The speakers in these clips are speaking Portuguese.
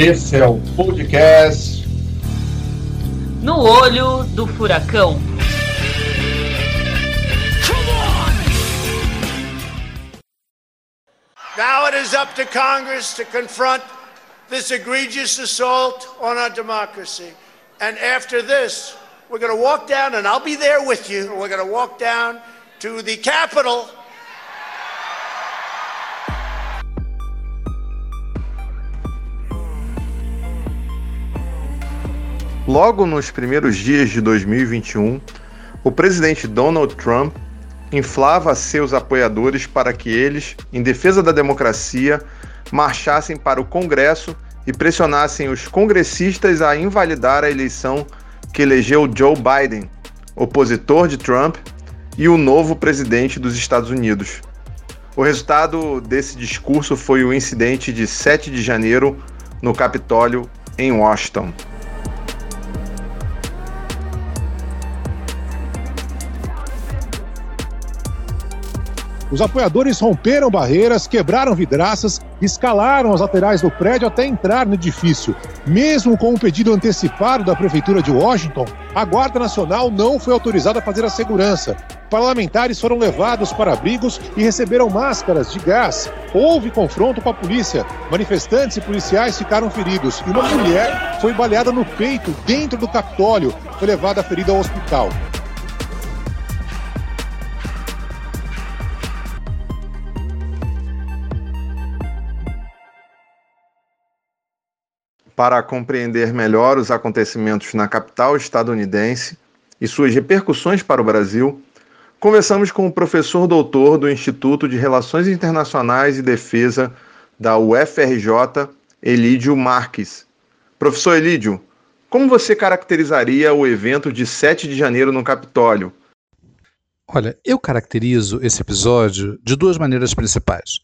Esse é o podcast No Olho do Furacão. Now it is up to Congress to confront this egregious assault on our democracy. And after this, we're going to walk down, and I'll be there with you. We're going to walk down to the Capitol. Logo nos primeiros dias de 2021, o presidente Donald Trump inflava seus apoiadores para que eles, em defesa da democracia, marchassem para o Congresso e pressionassem os congressistas a invalidar a eleição que elegeu Joe Biden, opositor de Trump e o novo presidente dos Estados Unidos. O resultado desse discurso foi o incidente de 7 de janeiro no Capitólio, em Washington. Os apoiadores romperam barreiras, quebraram vidraças, escalaram as laterais do prédio até entrar no edifício. Mesmo com um pedido antecipado da Prefeitura de Washington, a Guarda Nacional não foi autorizada a fazer a segurança. Parlamentares foram levados para abrigos e receberam máscaras de gás. Houve confronto com a polícia. Manifestantes e policiais ficaram feridos e uma mulher foi baleada no peito dentro do Capitólio. Foi levada ferida ao hospital. Para compreender melhor os acontecimentos na capital estadunidense e suas repercussões para o Brasil, conversamos com o professor doutor do Instituto de Relações Internacionais e Defesa da UFRJ, Elídio Marques. Professor Elídio, como você caracterizaria o evento de 7 de janeiro no Capitólio? Olha, eu caracterizo esse episódio de duas maneiras principais.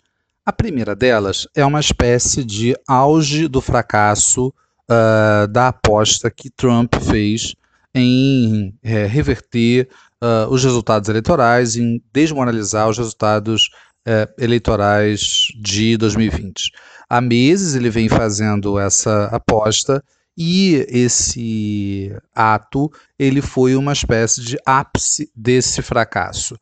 A primeira delas é uma espécie de auge do fracasso uh, da aposta que Trump fez em é, reverter uh, os resultados eleitorais, em desmoralizar os resultados uh, eleitorais de 2020. Há meses ele vem fazendo essa aposta e esse ato ele foi uma espécie de ápice desse fracasso.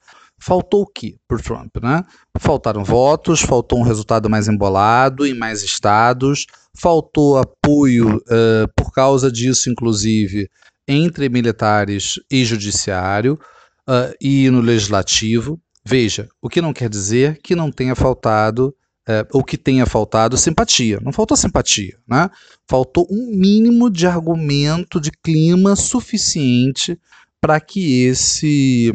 Faltou o que por Trump? Né? Faltaram votos, faltou um resultado mais embolado em mais estados, faltou apoio uh, por causa disso, inclusive, entre militares e judiciário uh, e no legislativo. Veja, o que não quer dizer que não tenha faltado uh, ou que tenha faltado simpatia. Não faltou simpatia, né? Faltou um mínimo de argumento, de clima suficiente para que esse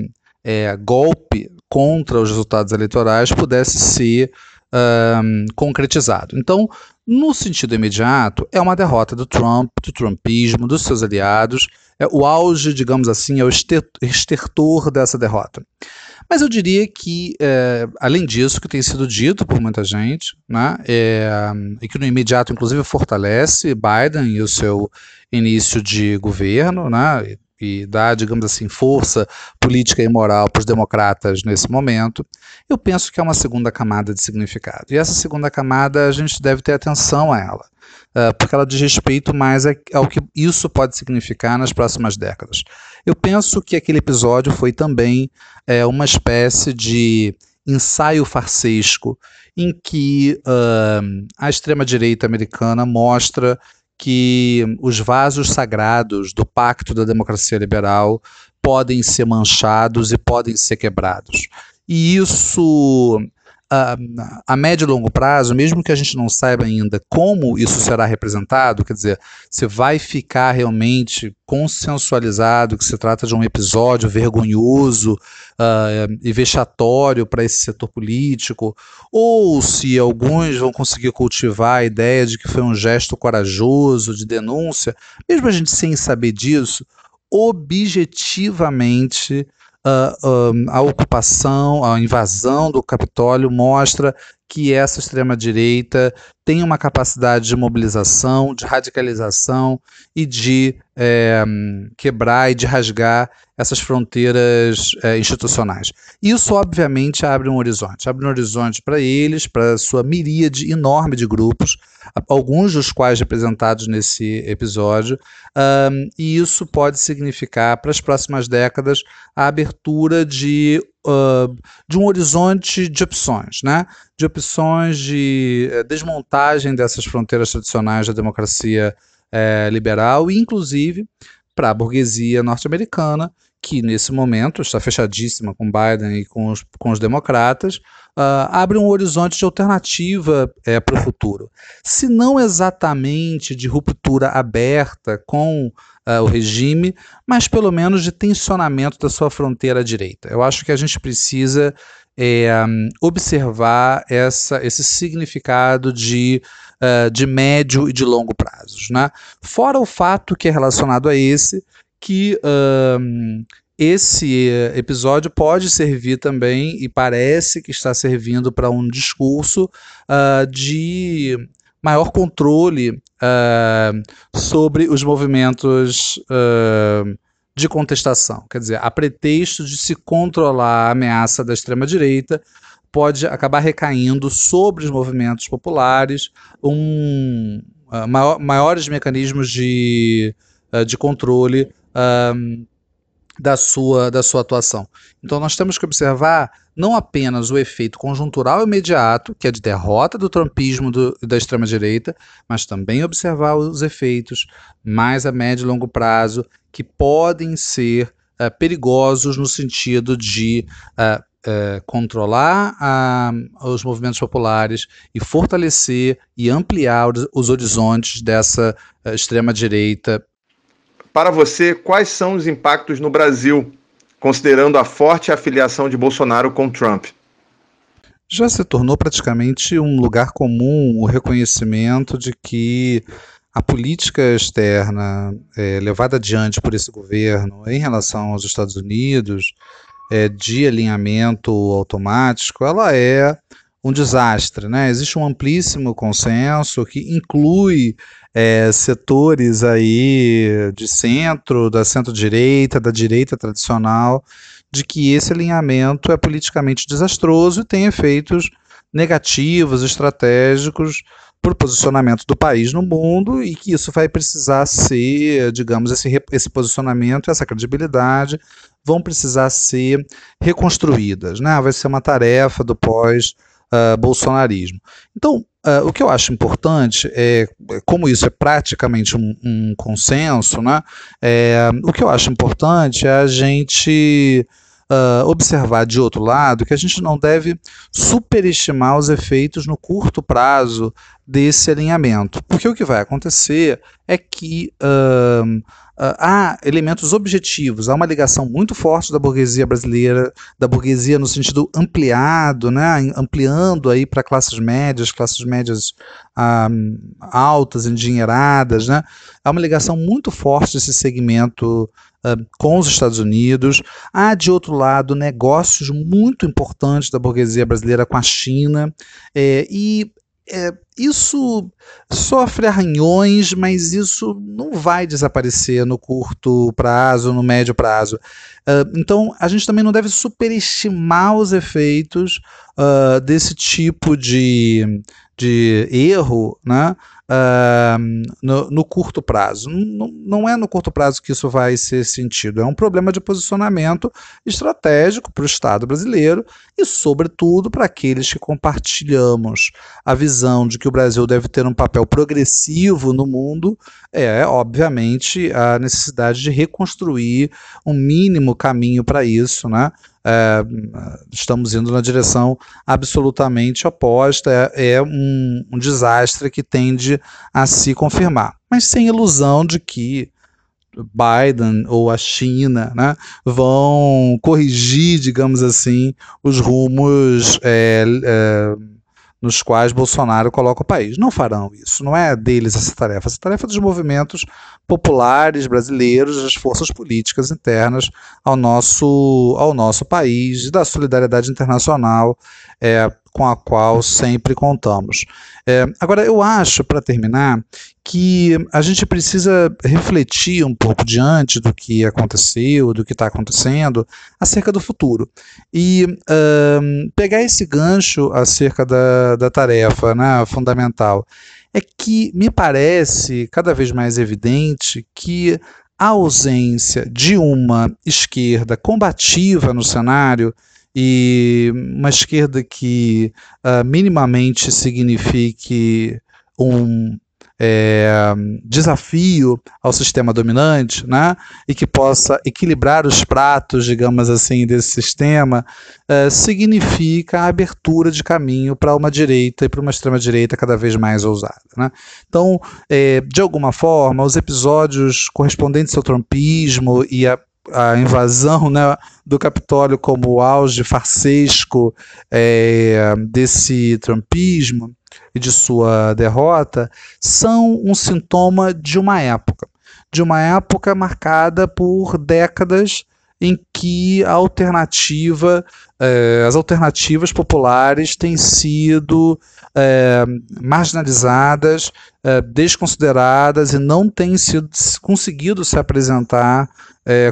é, golpe contra os resultados eleitorais pudesse ser um, concretizado. Então, no sentido imediato, é uma derrota do Trump, do Trumpismo, dos seus aliados. É, o auge, digamos assim, é o estertor dessa derrota. Mas eu diria que, é, além disso, que tem sido dito por muita gente, né, é, e que no imediato, inclusive, fortalece Biden e o seu início de governo, né, e dá, digamos assim, força política e moral para os democratas nesse momento, eu penso que é uma segunda camada de significado. E essa segunda camada a gente deve ter atenção a ela, uh, porque ela diz respeito mais ao que isso pode significar nas próximas décadas. Eu penso que aquele episódio foi também é, uma espécie de ensaio farsesco em que uh, a extrema-direita americana mostra que os vasos sagrados do pacto da democracia liberal podem ser manchados e podem ser quebrados. E isso a, a médio e longo prazo, mesmo que a gente não saiba ainda como isso será representado, quer dizer, se vai ficar realmente consensualizado que se trata de um episódio vergonhoso uh, e vexatório para esse setor político, ou se alguns vão conseguir cultivar a ideia de que foi um gesto corajoso de denúncia, mesmo a gente sem saber disso, objetivamente uh, a ocupação, a invasão do Capitólio mostra que essa extrema-direita tem uma capacidade de mobilização, de radicalização e de é, quebrar e de rasgar essas fronteiras é, institucionais. Isso, obviamente, abre um horizonte. Abre um horizonte para eles, para sua miríade enorme de grupos, alguns dos quais representados nesse episódio, um, e isso pode significar, para as próximas décadas, a abertura de uh, de um horizonte de opções, né? de opções de uh, desmontagem dessas fronteiras tradicionais da democracia uh, liberal, e inclusive para a burguesia norte-americana, que nesse momento está fechadíssima com Biden e com os, com os democratas, uh, abre um horizonte de alternativa é, para o futuro. Se não exatamente de ruptura aberta com uh, o regime, mas pelo menos de tensionamento da sua fronteira direita. Eu acho que a gente precisa é, observar essa, esse significado de, uh, de médio e de longo prazos. Né? Fora o fato que é relacionado a esse, que esse episódio pode servir também, e parece que está servindo para um discurso uh, de maior controle uh, sobre os movimentos uh, de contestação. Quer dizer, a pretexto de se controlar a ameaça da extrema-direita, pode acabar recaindo sobre os movimentos populares um, uh, maior, maiores mecanismos de, de controle da sua, da sua atuação. Então nós temos que observar não apenas o efeito conjuntural imediato, que é de derrota do trumpismo do, da extrema-direita, mas também observar os efeitos mais a médio e longo prazo, que podem ser uh, perigosos no sentido de uh, uh, controlar os movimentos populares e fortalecer e ampliar os horizontes dessa extrema-direita para você, quais são os impactos no Brasil, considerando a forte afiliação de Bolsonaro com Trump? Já se tornou praticamente um lugar comum o reconhecimento de que a política externa é, levada adiante por esse governo em relação aos Estados Unidos, é, de alinhamento automático, ela é um desastre. Né? Existe um amplíssimo consenso que inclui é, setores aí de centro, da centro-direita, da direita tradicional, de que esse alinhamento é politicamente desastroso e tem efeitos negativos, estratégicos para o posicionamento do país no mundo e que isso vai precisar ser, digamos, esse, esse posicionamento, essa credibilidade vão precisar ser reconstruídas, né? Vai ser uma tarefa do pós uh, bolsonarismo. Então, uh, o que eu acho importante é, como isso é praticamente um, um consenso, né? É, o que eu acho importante é a gente uh, observar de outro lado que a gente não deve superestimar os efeitos no curto prazo desse alinhamento, porque o que vai acontecer é que há elementos objetivos, há uma ligação muito forte da burguesia brasileira, da burguesia no sentido ampliado, né, ampliando aí para classes médias, classes médias uh, altas, endinheiradas, né, há uma ligação muito forte desse segmento uh, com os Estados Unidos. Há, de outro lado, negócios muito importantes da burguesia brasileira com a China, é, e é, isso sofre arranhões, mas isso não vai desaparecer no curto prazo, no médio prazo. Uh, então, a gente também não deve superestimar os efeitos uh, desse tipo de, de erro, né? uh, no, no, curto prazo. Não, não é no curto prazo que isso vai ser sentido, é um problema de posicionamento estratégico para o Estado brasileiro e, sobretudo, para aqueles que compartilhamos a visão de que o Brasil deve ter um papel progressivo no mundo, é, obviamente, a necessidade de reconstruir um mínimo caminho para isso, né? É, estamos indo na direção absolutamente oposta, é, é um, um, desastre que tende a se confirmar, mas sem ilusão de que Biden ou a China né, vão corrigir, digamos assim, os rumos. É, é nos quais Bolsonaro coloca o país. Não farão isso, não é deles essa tarefa. Essa tarefa é dos movimentos populares brasileiros, das forças políticas internas ao nosso, ao nosso país, da solidariedade internacional é, com a qual sempre contamos. É, agora, eu acho, para terminar, que a gente precisa refletir um pouco diante do que aconteceu, do que está acontecendo, acerca do futuro. E pegar esse gancho acerca da, da tarefa né, fundamental. É que me parece cada vez mais evidente que a ausência de uma esquerda combativa no cenário e uma esquerda que uh, minimamente signifique um é, desafio ao sistema dominante, né, e que possa equilibrar os pratos, digamos assim, desse sistema, é, significa a abertura de caminho para uma direita e para uma extrema direita cada vez mais ousada. Né? Então, é, de alguma forma, os episódios correspondentes ao trumpismo e a a invasão né, do Capitólio como o auge farsesco é, desse trumpismo e de sua derrota são um sintoma de uma época, de uma época marcada por décadas em que a alternativa, eh, as alternativas populares têm sido eh, marginalizadas, eh, desconsideradas e não têm sido, conseguido se apresentar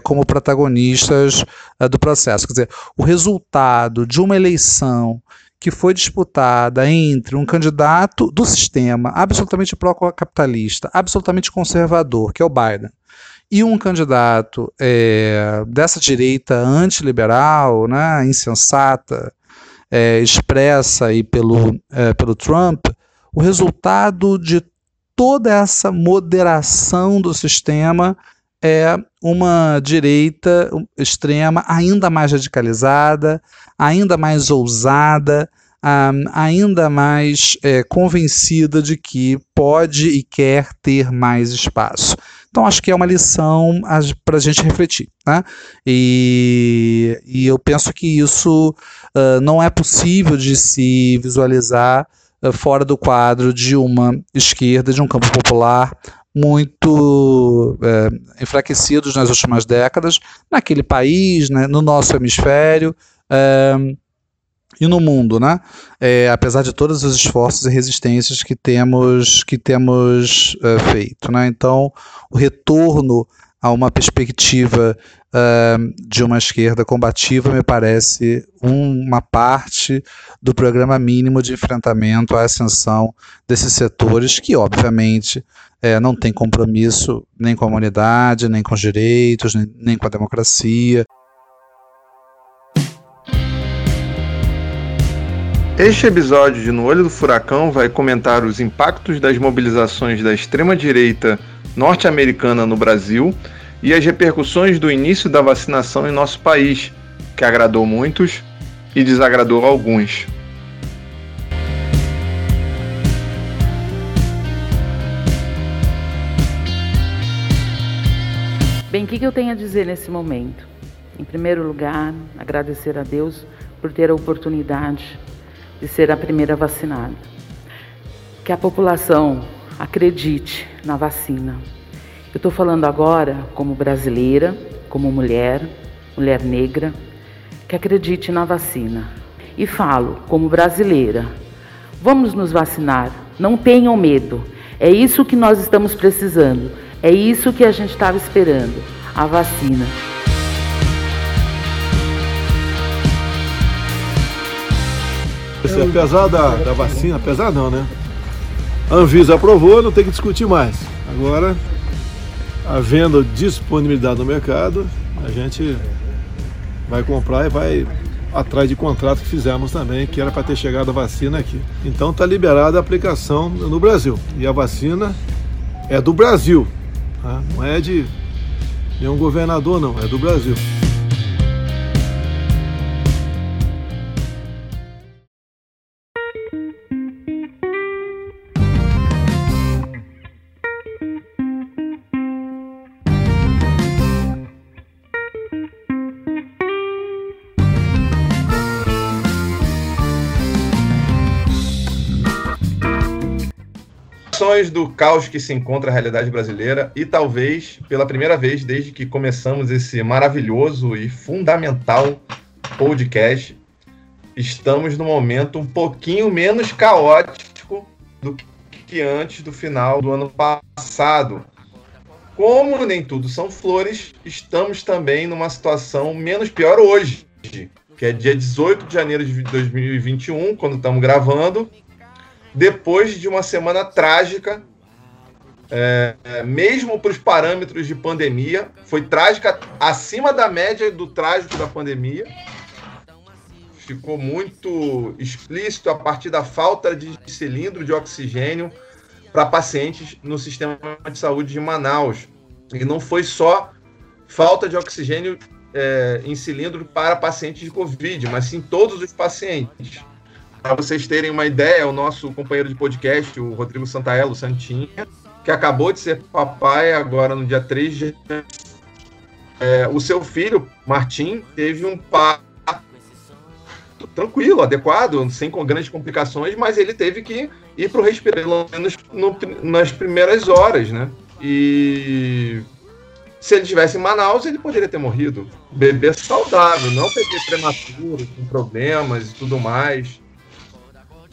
como protagonistas do processo. Quer dizer, o resultado de uma eleição que foi disputada entre um candidato do sistema absolutamente pró-capitalista, absolutamente conservador, que é o Biden, e um candidato é, dessa direita antiliberal, né, insensata, é, expressa aí pelo, é, pelo Trump, o resultado de toda essa moderação do sistema é uma direita extrema ainda mais radicalizada, ainda mais ousada, um, ainda mais é, convencida de que pode e quer ter mais espaço. Então, acho que é uma lição para a gente refletir. Né? E, e, eu penso que isso uh, não é possível de se visualizar uh, fora do quadro de uma esquerda, de um campo popular muito é, enfraquecidos nas últimas décadas, naquele país, né, no nosso hemisfério é, e no mundo, né? É, apesar de todos os esforços e resistências que temos que temos é, feito, né? Então, o retorno a uma perspectiva uh, de uma esquerda combativa me parece uma parte do programa mínimo de enfrentamento à ascensão desses setores que, obviamente, é, não tem compromisso nem com a humanidade, nem com os direitos, nem, nem com a democracia. Este episódio de No Olho do Furacão vai comentar os impactos das mobilizações da extrema-direita norte-americana no Brasil e as repercussões do início da vacinação em nosso país, que agradou muitos e desagradou alguns. Bem, o que eu tenho a dizer nesse momento? Em primeiro lugar, agradecer a Deus por ter a oportunidade de ser a primeira vacinada. Que a população acredite na vacina. Eu estou falando agora como brasileira, como mulher, mulher negra, que acredite na vacina. E falo como brasileira: vamos nos vacinar, não tenham medo. É isso que nós estamos precisando, é isso que a gente estava esperando a vacina. Apesar da, da vacina, apesar não, né? A Anvisa aprovou, não tem que discutir mais. Agora, havendo disponibilidade no mercado, a gente vai comprar e vai atrás de contrato que fizemos também, que era para ter chegado a vacina aqui. Então está liberada a aplicação no Brasil. E a vacina é do Brasil, tá? não é de nenhum governador, não, é do Brasil. Do caos que se encontra a realidade brasileira e talvez pela primeira vez desde que começamos esse maravilhoso e fundamental podcast, estamos num momento um pouquinho menos caótico do que antes do final do ano passado. Como nem tudo são flores, estamos também numa situação menos pior hoje, que é dia 18 de janeiro de 2021, quando estamos gravando, depois de uma semana trágica, é, mesmo para os parâmetros de pandemia, foi trágica acima da média do trágico da pandemia ficou muito explícito a partir da falta de cilindro de oxigênio para pacientes no sistema de saúde de Manaus. E não foi só falta de oxigênio é, em cilindro para pacientes de Covid, mas sim todos os pacientes. Para vocês terem uma ideia, o nosso companheiro de podcast, o Rodrigo Santaello Santinha, que acabou de ser papai agora no dia 3 de é, o seu filho, Martim, teve um parto tranquilo, adequado, sem grandes complicações, mas ele teve que ir para o respirador, pelo menos no, nas primeiras horas, né? E se ele tivesse em Manaus, ele poderia ter morrido. Bebê saudável, não bebê prematuro, com problemas e tudo mais.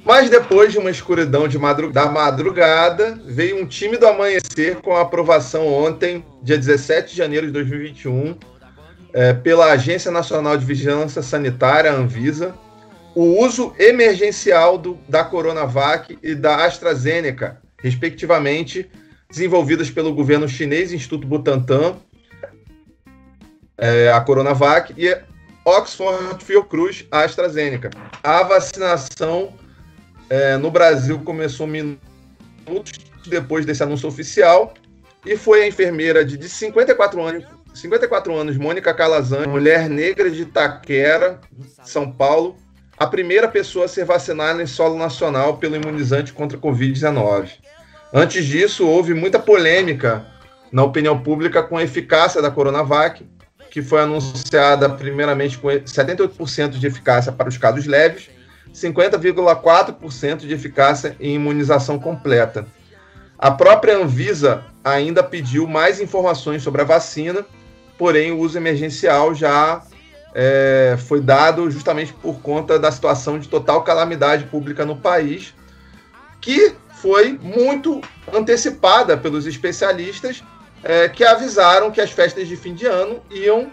Mas depois de uma escuridão de madrug da madrugada, veio um tímido amanhecer com a aprovação ontem, dia 17 de janeiro de 2021, é, pela Agência Nacional de Vigilância Sanitária, Anvisa, o uso emergencial do, da Coronavac e da AstraZeneca, respectivamente, desenvolvidas pelo governo chinês Instituto Butantan, é, a Coronavac, e Oxford Fiocruz, a AstraZeneca. A vacinação é, no Brasil começou minutos depois desse anúncio oficial e foi a enfermeira de, de 54 anos 54 anos, Mônica Calazan, mulher negra de Itaquera, São Paulo, a primeira pessoa a ser vacinada em solo nacional pelo imunizante contra a Covid-19. Antes disso, houve muita polêmica na opinião pública com a eficácia da Coronavac, que foi anunciada primeiramente com 78% de eficácia para os casos leves, 50,4% de eficácia em imunização completa. A própria Anvisa ainda pediu mais informações sobre a vacina porém o uso emergencial já é, foi dado justamente por conta da situação de total calamidade pública no país, que foi muito antecipada pelos especialistas é, que avisaram que as festas de fim de ano iam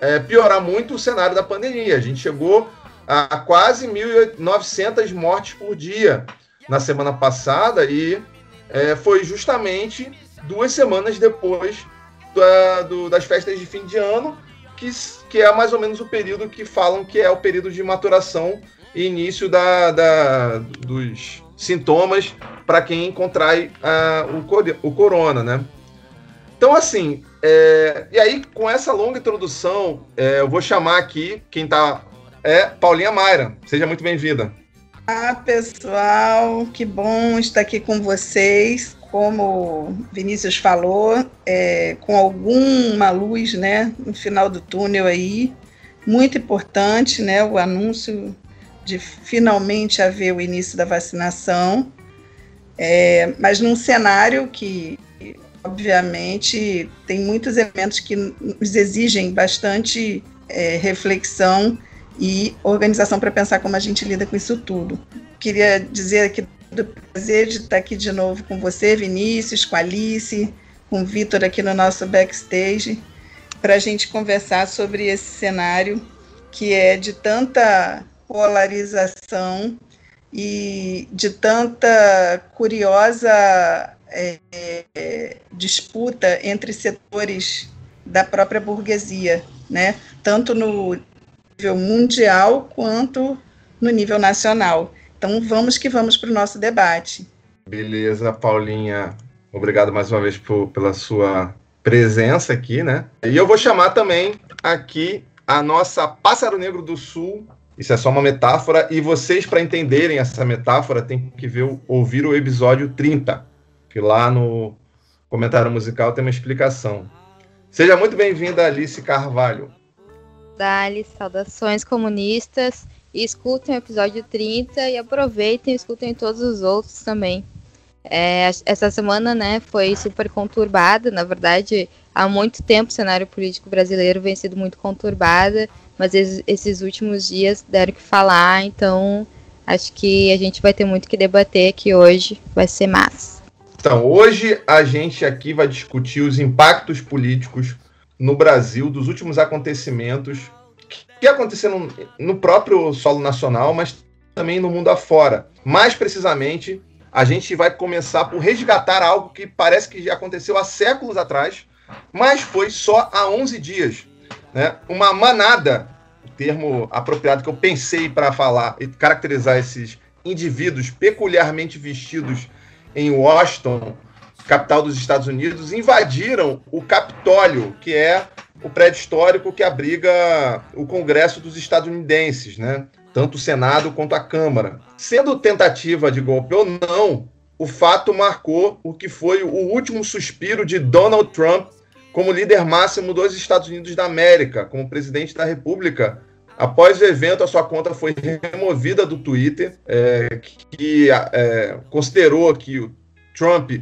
é, piorar muito o cenário da pandemia. A gente chegou a quase 1.900 mortes por dia na semana passada e é, foi justamente duas semanas depois da, do, das festas de fim de ano, que, que é mais ou menos o período que falam que é o período de maturação e início da, da dos sintomas para quem contrai uh, o, o corona, né? Então, assim, é, e aí com essa longa introdução, é, eu vou chamar aqui quem está é Paulinha Mayra. Seja muito bem-vinda. Ah, pessoal, que bom estar aqui com vocês como Vinícius falou, é, com alguma luz né, no final do túnel aí, muito importante né, o anúncio de finalmente haver o início da vacinação, é, mas num cenário que, obviamente, tem muitos elementos que nos exigem bastante é, reflexão e organização para pensar como a gente lida com isso tudo. Queria dizer aqui do prazer de estar aqui de novo com você, Vinícius, com a Alice, com o Vitor aqui no nosso backstage, para a gente conversar sobre esse cenário que é de tanta polarização e de tanta curiosa é, é, disputa entre setores da própria burguesia, né? tanto no nível mundial quanto no nível nacional. Então vamos que vamos para o nosso debate. Beleza, Paulinha. Obrigado mais uma vez por, pela sua presença aqui, né? E eu vou chamar também aqui a nossa Pássaro Negro do Sul. Isso é só uma metáfora, e vocês, para entenderem essa metáfora, tem que ver, ouvir o episódio 30, que lá no comentário musical tem uma explicação. Seja muito bem-vinda, Alice Carvalho. Dali, saudações comunistas e escutem o episódio 30 e aproveitem escutem todos os outros também. É, essa semana, né, foi super conturbada, na verdade, há muito tempo o cenário político brasileiro vem sido muito conturbada mas esses últimos dias deram que falar, então acho que a gente vai ter muito que debater aqui hoje, vai ser massa. Então, hoje a gente aqui vai discutir os impactos políticos no Brasil dos últimos acontecimentos que aconteceram no próprio solo nacional, mas também no mundo afora. Mais precisamente, a gente vai começar por resgatar algo que parece que já aconteceu há séculos atrás, mas foi só há 11 dias. Né? Uma manada, termo apropriado que eu pensei para falar e caracterizar esses indivíduos peculiarmente vestidos em Washington, capital dos Estados Unidos, invadiram o Capitólio, que é o prédio histórico que abriga o Congresso dos estadunidenses, né? tanto o Senado quanto a Câmara. Sendo tentativa de golpe ou não, o fato marcou o que foi o último suspiro de Donald Trump como líder máximo dos Estados Unidos da América, como presidente da República. Após o evento, a sua conta foi removida do Twitter, é, que é, considerou que o Trump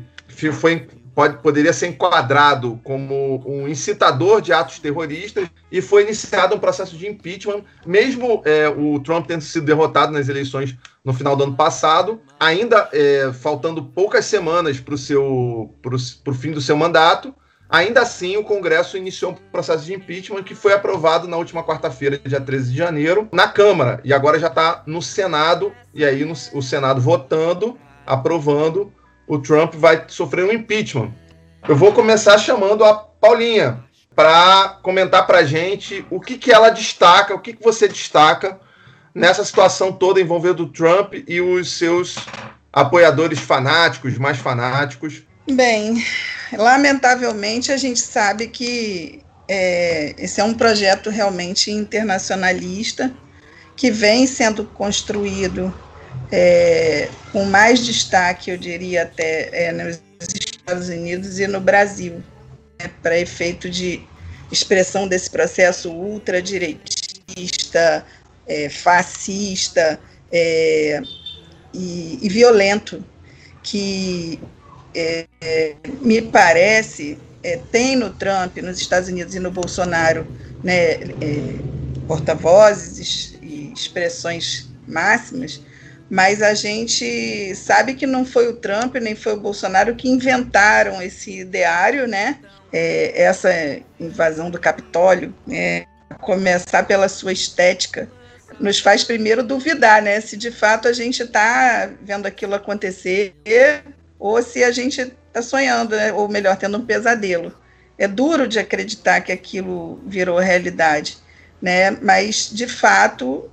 foi pode, poderia ser enquadrado como um incitador de atos terroristas e foi iniciado um processo de impeachment, mesmo é, o Trump tendo sido derrotado nas eleições no final do ano passado, ainda é, faltando poucas semanas para o fim do seu mandato. Ainda assim, o Congresso iniciou um processo de impeachment que foi aprovado na última quarta-feira, dia 13 de janeiro, na Câmara. E agora já está no Senado, e aí no, o Senado votando, aprovando o Trump vai sofrer um impeachment. Eu vou começar chamando a Paulinha para comentar para a gente o que, que ela destaca, o que, que você destaca nessa situação toda envolvendo o Trump e os seus apoiadores fanáticos, mais fanáticos. Bem, lamentavelmente a gente sabe que é, esse é um projeto realmente internacionalista que vem sendo construído é, com mais destaque, eu diria até, é, nos Estados Unidos e no Brasil, né, para efeito de expressão desse processo ultradireitista, é, fascista é, e, e, violento, que é, me parece é, tem no Trump, nos Estados Unidos e no Bolsonaro né, é, porta-vozes e expressões máximas mas a gente sabe que não foi o Trump nem foi o Bolsonaro que inventaram esse ideário, né? É, essa invasão do Capitólio, né? começar pela sua estética, nos faz primeiro duvidar, né? Se de fato a gente está vendo aquilo acontecer ou se a gente está sonhando, né? ou melhor, tendo um pesadelo. É duro de acreditar que aquilo virou realidade, né? Mas de fato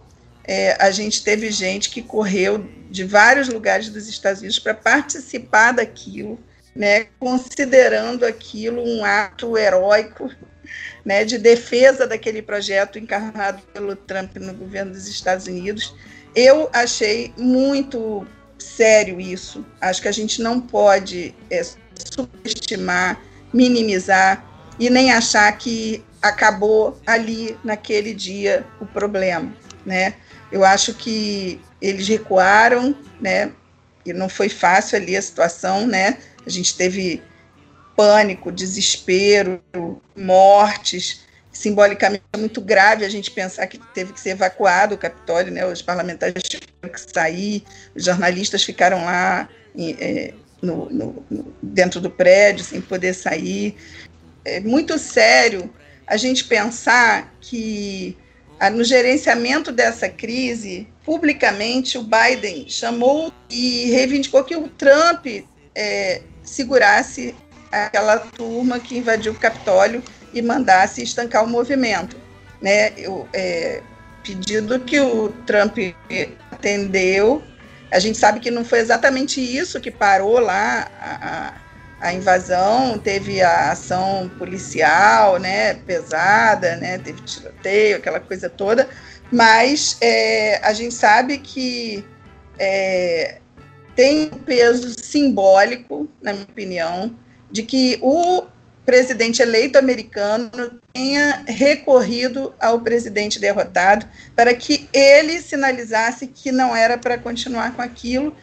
é, a gente teve gente que correu de vários lugares dos Estados Unidos para participar daquilo, né, considerando aquilo um ato heróico né, de defesa daquele projeto encarnado pelo Trump no governo dos Estados Unidos. Eu achei muito sério isso. Acho que a gente não pode é, subestimar, minimizar e nem achar que acabou ali naquele dia o problema, né? Eu acho que eles recuaram, né? E não foi fácil ali a situação, né? A gente teve pânico, desespero, mortes. Simbolicamente é muito grave a gente pensar que teve que ser evacuado o Capitólio, né? Os parlamentares tiveram que sair, os jornalistas ficaram lá é, no, no, dentro do prédio sem poder sair. É muito sério a gente pensar que no gerenciamento dessa crise, publicamente, o Biden chamou e reivindicou que o Trump é, segurasse aquela turma que invadiu o Capitólio e mandasse estancar o movimento. Né? Eu, é, pedido que o Trump atendeu. A gente sabe que não foi exatamente isso que parou lá a, a invasão, teve a ação policial, né, pesada, né, teve tiroteio, aquela coisa toda, mas é, a gente sabe que é, tem um peso simbólico, na minha opinião, de que o presidente eleito americano tenha recorrido ao presidente derrotado para que ele sinalizasse que não era para continuar com aquilo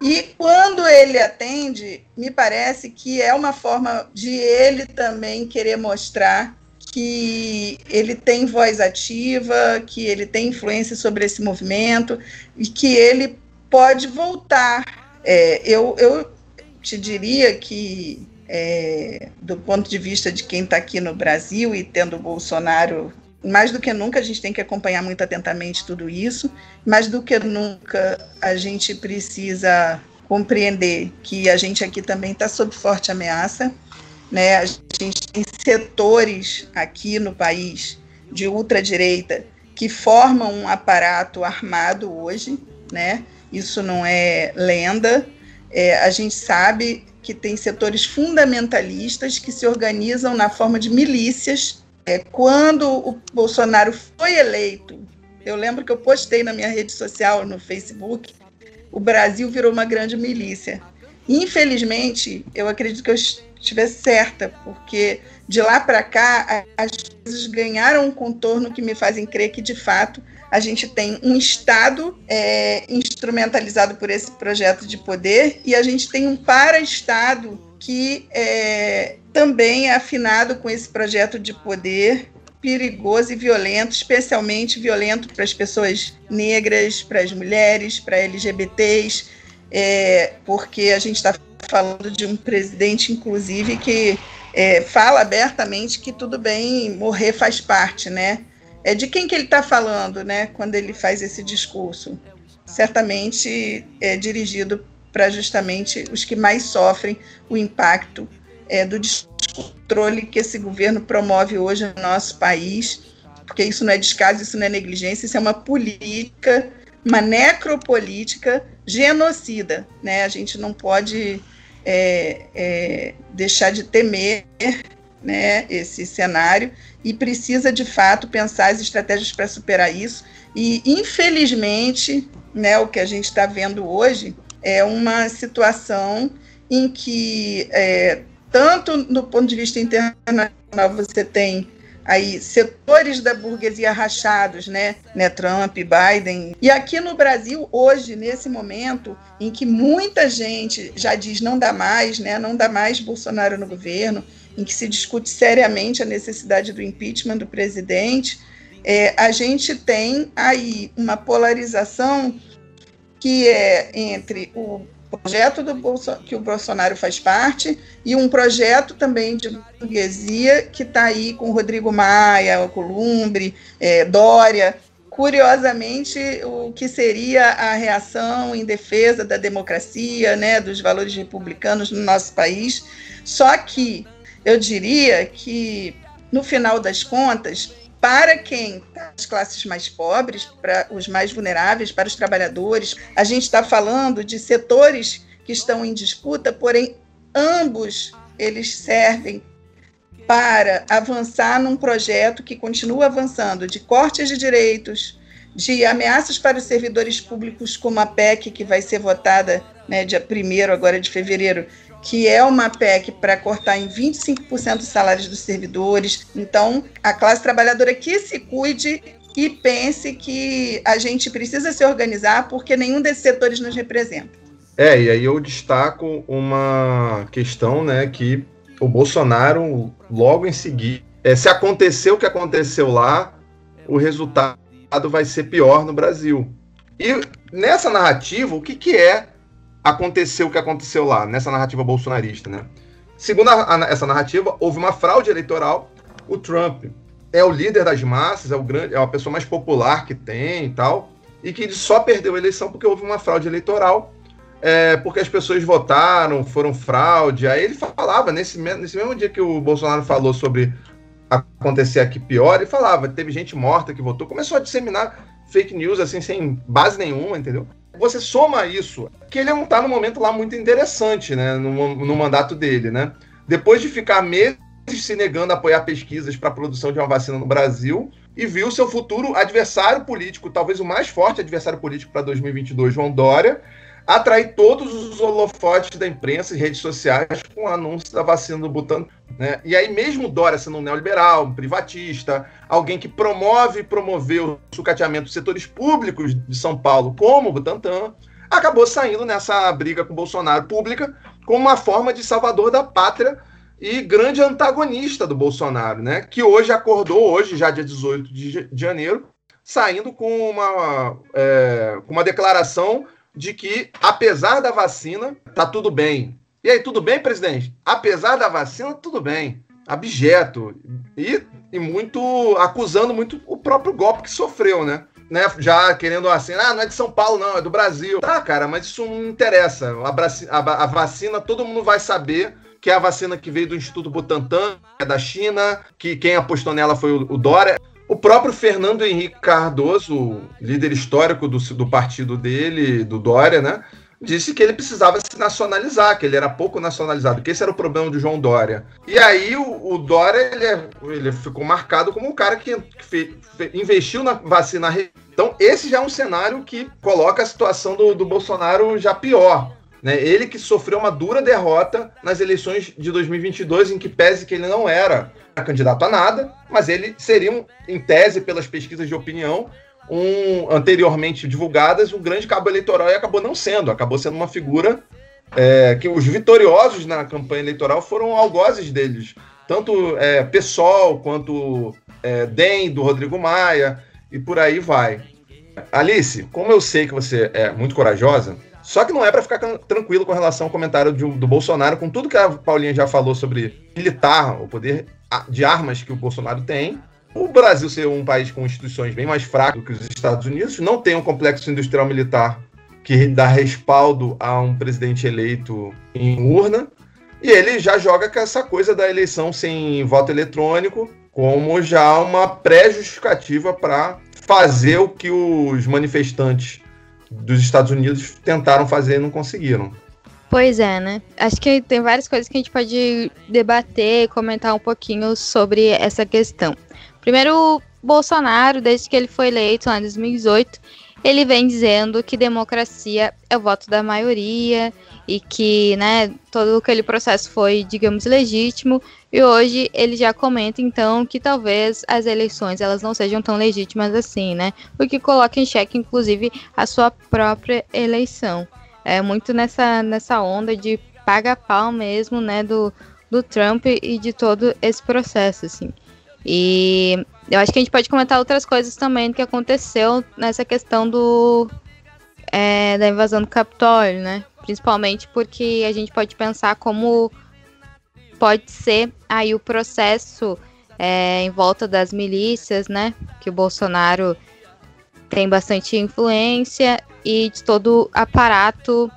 e quando ele atende, me parece que é uma forma de ele também querer mostrar que ele tem voz ativa, que ele tem influência sobre esse movimento e que ele pode voltar. É, eu, eu te diria que, é, do ponto de vista de quem está aqui no Brasil e tendo o Bolsonaro, mais do que nunca a gente tem que acompanhar muito atentamente tudo isso, mais do que nunca a gente precisa compreender que a gente aqui também está sob forte ameaça né? A gente tem setores aqui no país de ultradireita que formam um aparato armado hoje, né? Isso não é lenda. É, a gente sabe que tem setores fundamentalistas que se organizam na forma de milícias. É, quando o Bolsonaro foi eleito, eu lembro que eu postei na minha rede social, no Facebook, o Brasil virou uma grande milícia. Infelizmente, eu acredito que eu estiver certa, porque de lá para cá as coisas ganharam um contorno que me fazem crer que de fato a gente tem um Estado é, instrumentalizado por esse projeto de poder e a gente tem um para-Estado que é, também é afinado com esse projeto de poder perigoso e violento, especialmente violento para as pessoas negras, para as mulheres, para LGBTs, é, porque a gente está falando de um presidente, inclusive, que é, fala abertamente que tudo bem, morrer faz parte, né? É de quem que ele está falando, né? Quando ele faz esse discurso, certamente é dirigido para justamente os que mais sofrem o impacto é, do descontrole que esse governo promove hoje no nosso país, porque isso não é descaso, isso não é negligência, isso é uma política, uma necropolítica genocida, né? A gente não pode é, é, deixar de temer né, esse cenário e precisa, de fato, pensar as estratégias para superar isso. E, infelizmente, né, o que a gente está vendo hoje é uma situação em que, é, tanto no ponto de vista internacional, você tem aí setores da burguesia rachados, né, né, Trump, Biden. E aqui no Brasil hoje, nesse momento em que muita gente já diz não dá mais, né, não dá mais Bolsonaro no governo, em que se discute seriamente a necessidade do impeachment do presidente, é, a gente tem aí uma polarização que é entre o projeto do Bolso, que o Bolsonaro faz parte e um projeto também de burguesia que está aí com Rodrigo Maia, Columbre, é, Dória. Curiosamente, o que seria a reação em defesa da democracia, né, dos valores republicanos no nosso país. Só que eu diria que, no final das contas, para quem tá as classes mais pobres, para os mais vulneráveis, para os trabalhadores. A gente está falando de setores que estão em disputa, porém ambos eles servem para avançar num projeto que continua avançando de cortes de direitos, de ameaças para os servidores públicos, como a PEC, que vai ser votada né, dia 1 agora de fevereiro, que é uma PEC para cortar em 25% os salários dos servidores. Então, a classe trabalhadora que se cuide e pense que a gente precisa se organizar porque nenhum desses setores nos representa. É, e aí eu destaco uma questão, né, que o Bolsonaro, logo em seguida, é, se aconteceu o que aconteceu lá, o resultado vai ser pior no Brasil. E nessa narrativa, o que, que é aconteceu o que aconteceu lá, nessa narrativa bolsonarista, né? Segundo a, a, essa narrativa, houve uma fraude eleitoral. O Trump é o líder das massas, é o grande, é a pessoa mais popular que tem e tal, e que ele só perdeu a eleição porque houve uma fraude eleitoral, é, porque as pessoas votaram, foram fraude. Aí ele falava, nesse, nesse mesmo dia que o Bolsonaro falou sobre acontecer aqui pior, ele falava, teve gente morta que votou, começou a disseminar fake news assim, sem base nenhuma, entendeu? Você soma isso, que ele não está num momento lá muito interessante, né, no, no mandato dele, né? Depois de ficar meses se negando a apoiar pesquisas para a produção de uma vacina no Brasil e viu seu futuro adversário político, talvez o mais forte adversário político para 2022, João Dória, atrair todos os holofotes da imprensa e redes sociais com o anúncio da vacina do Butantan. Né? E aí, mesmo Dória sendo um neoliberal, um privatista, alguém que promove e promoveu o sucateamento dos setores públicos de São Paulo, como o Butantan, acabou saindo nessa briga com Bolsonaro pública como uma forma de salvador da pátria e grande antagonista do Bolsonaro, né? Que hoje acordou, hoje, já dia 18 de janeiro, saindo com uma, é, com uma declaração de que, apesar da vacina, tá tudo bem. E aí, tudo bem, presidente? Apesar da vacina, tudo bem. Abjeto. E, e muito acusando muito o próprio golpe que sofreu, né? né, já querendo assim, ah, não é de São Paulo, não, é do Brasil. Tá, cara, mas isso não interessa. A, a, a vacina, todo mundo vai saber que é a vacina que veio do Instituto Butantan, é da China, que quem apostou nela foi o, o Dória. O próprio Fernando Henrique Cardoso, líder histórico do, do partido dele, do Dória, né? Disse que ele precisava se nacionalizar, que ele era pouco nacionalizado, que esse era o problema do João Dória. E aí o, o Dória ele, é, ele ficou marcado como um cara que, fe, fe, investiu na vacina. Então, esse já é um cenário que coloca a situação do, do Bolsonaro já pior. Né? Ele que sofreu uma dura derrota nas eleições de 2022, em que pese que ele não era candidato a nada, mas ele seria, um, em tese, pelas pesquisas de opinião, um anteriormente divulgadas, um grande cabo eleitoral e acabou não sendo, acabou sendo uma figura é, que os vitoriosos na campanha eleitoral foram algozes deles, tanto é, PSOL quanto é, DEM do Rodrigo Maia e por aí vai. Alice, como eu sei que você é muito corajosa, só que não é para ficar tranquilo com relação ao comentário de, do Bolsonaro, com tudo que a Paulinha já falou sobre militar, o poder de armas que o Bolsonaro tem. O Brasil ser um país com instituições bem mais fracas do que os Estados Unidos, não tem um complexo industrial militar que dá respaldo a um presidente eleito em urna. E ele já joga com essa coisa da eleição sem voto eletrônico como já uma pré-justificativa para fazer o que os manifestantes dos Estados Unidos tentaram fazer e não conseguiram. Pois é, né? Acho que tem várias coisas que a gente pode debater, comentar um pouquinho sobre essa questão. Primeiro, Bolsonaro, desde que ele foi eleito lá em 2018, ele vem dizendo que democracia é o voto da maioria e que, né, todo aquele processo foi, digamos, legítimo. E hoje ele já comenta então que talvez as eleições elas não sejam tão legítimas assim, né? O que coloca em xeque inclusive a sua própria eleição. É muito nessa nessa onda de paga pau mesmo, né, do do Trump e de todo esse processo assim. E eu acho que a gente pode comentar outras coisas também que aconteceu nessa questão do é, da invasão do Capitólio, né? Principalmente porque a gente pode pensar como pode ser aí o processo é, em volta das milícias, né? Que o Bolsonaro tem bastante influência e de todo o aparato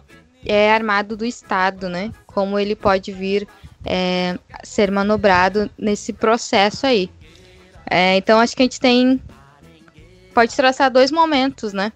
é, armado do Estado, né? Como ele pode vir é, ser manobrado nesse processo aí. É, então acho que a gente tem pode traçar dois momentos, né?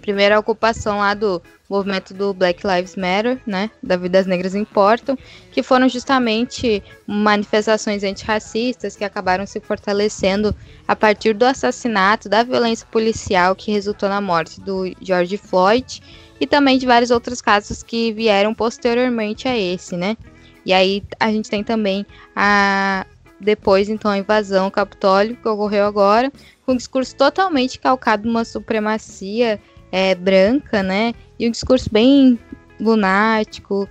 Primeiro a ocupação lá do movimento do Black Lives Matter, né, da Vidas Negras Importam, que foram justamente manifestações antirracistas que acabaram se fortalecendo a partir do assassinato, da violência policial que resultou na morte do George Floyd e também de vários outros casos que vieram posteriormente a esse, né? E aí a gente tem também a depois, então, a invasão ao Capitólio, que ocorreu agora, com um discurso totalmente calcado numa supremacia é, branca, né? E um discurso bem lunático,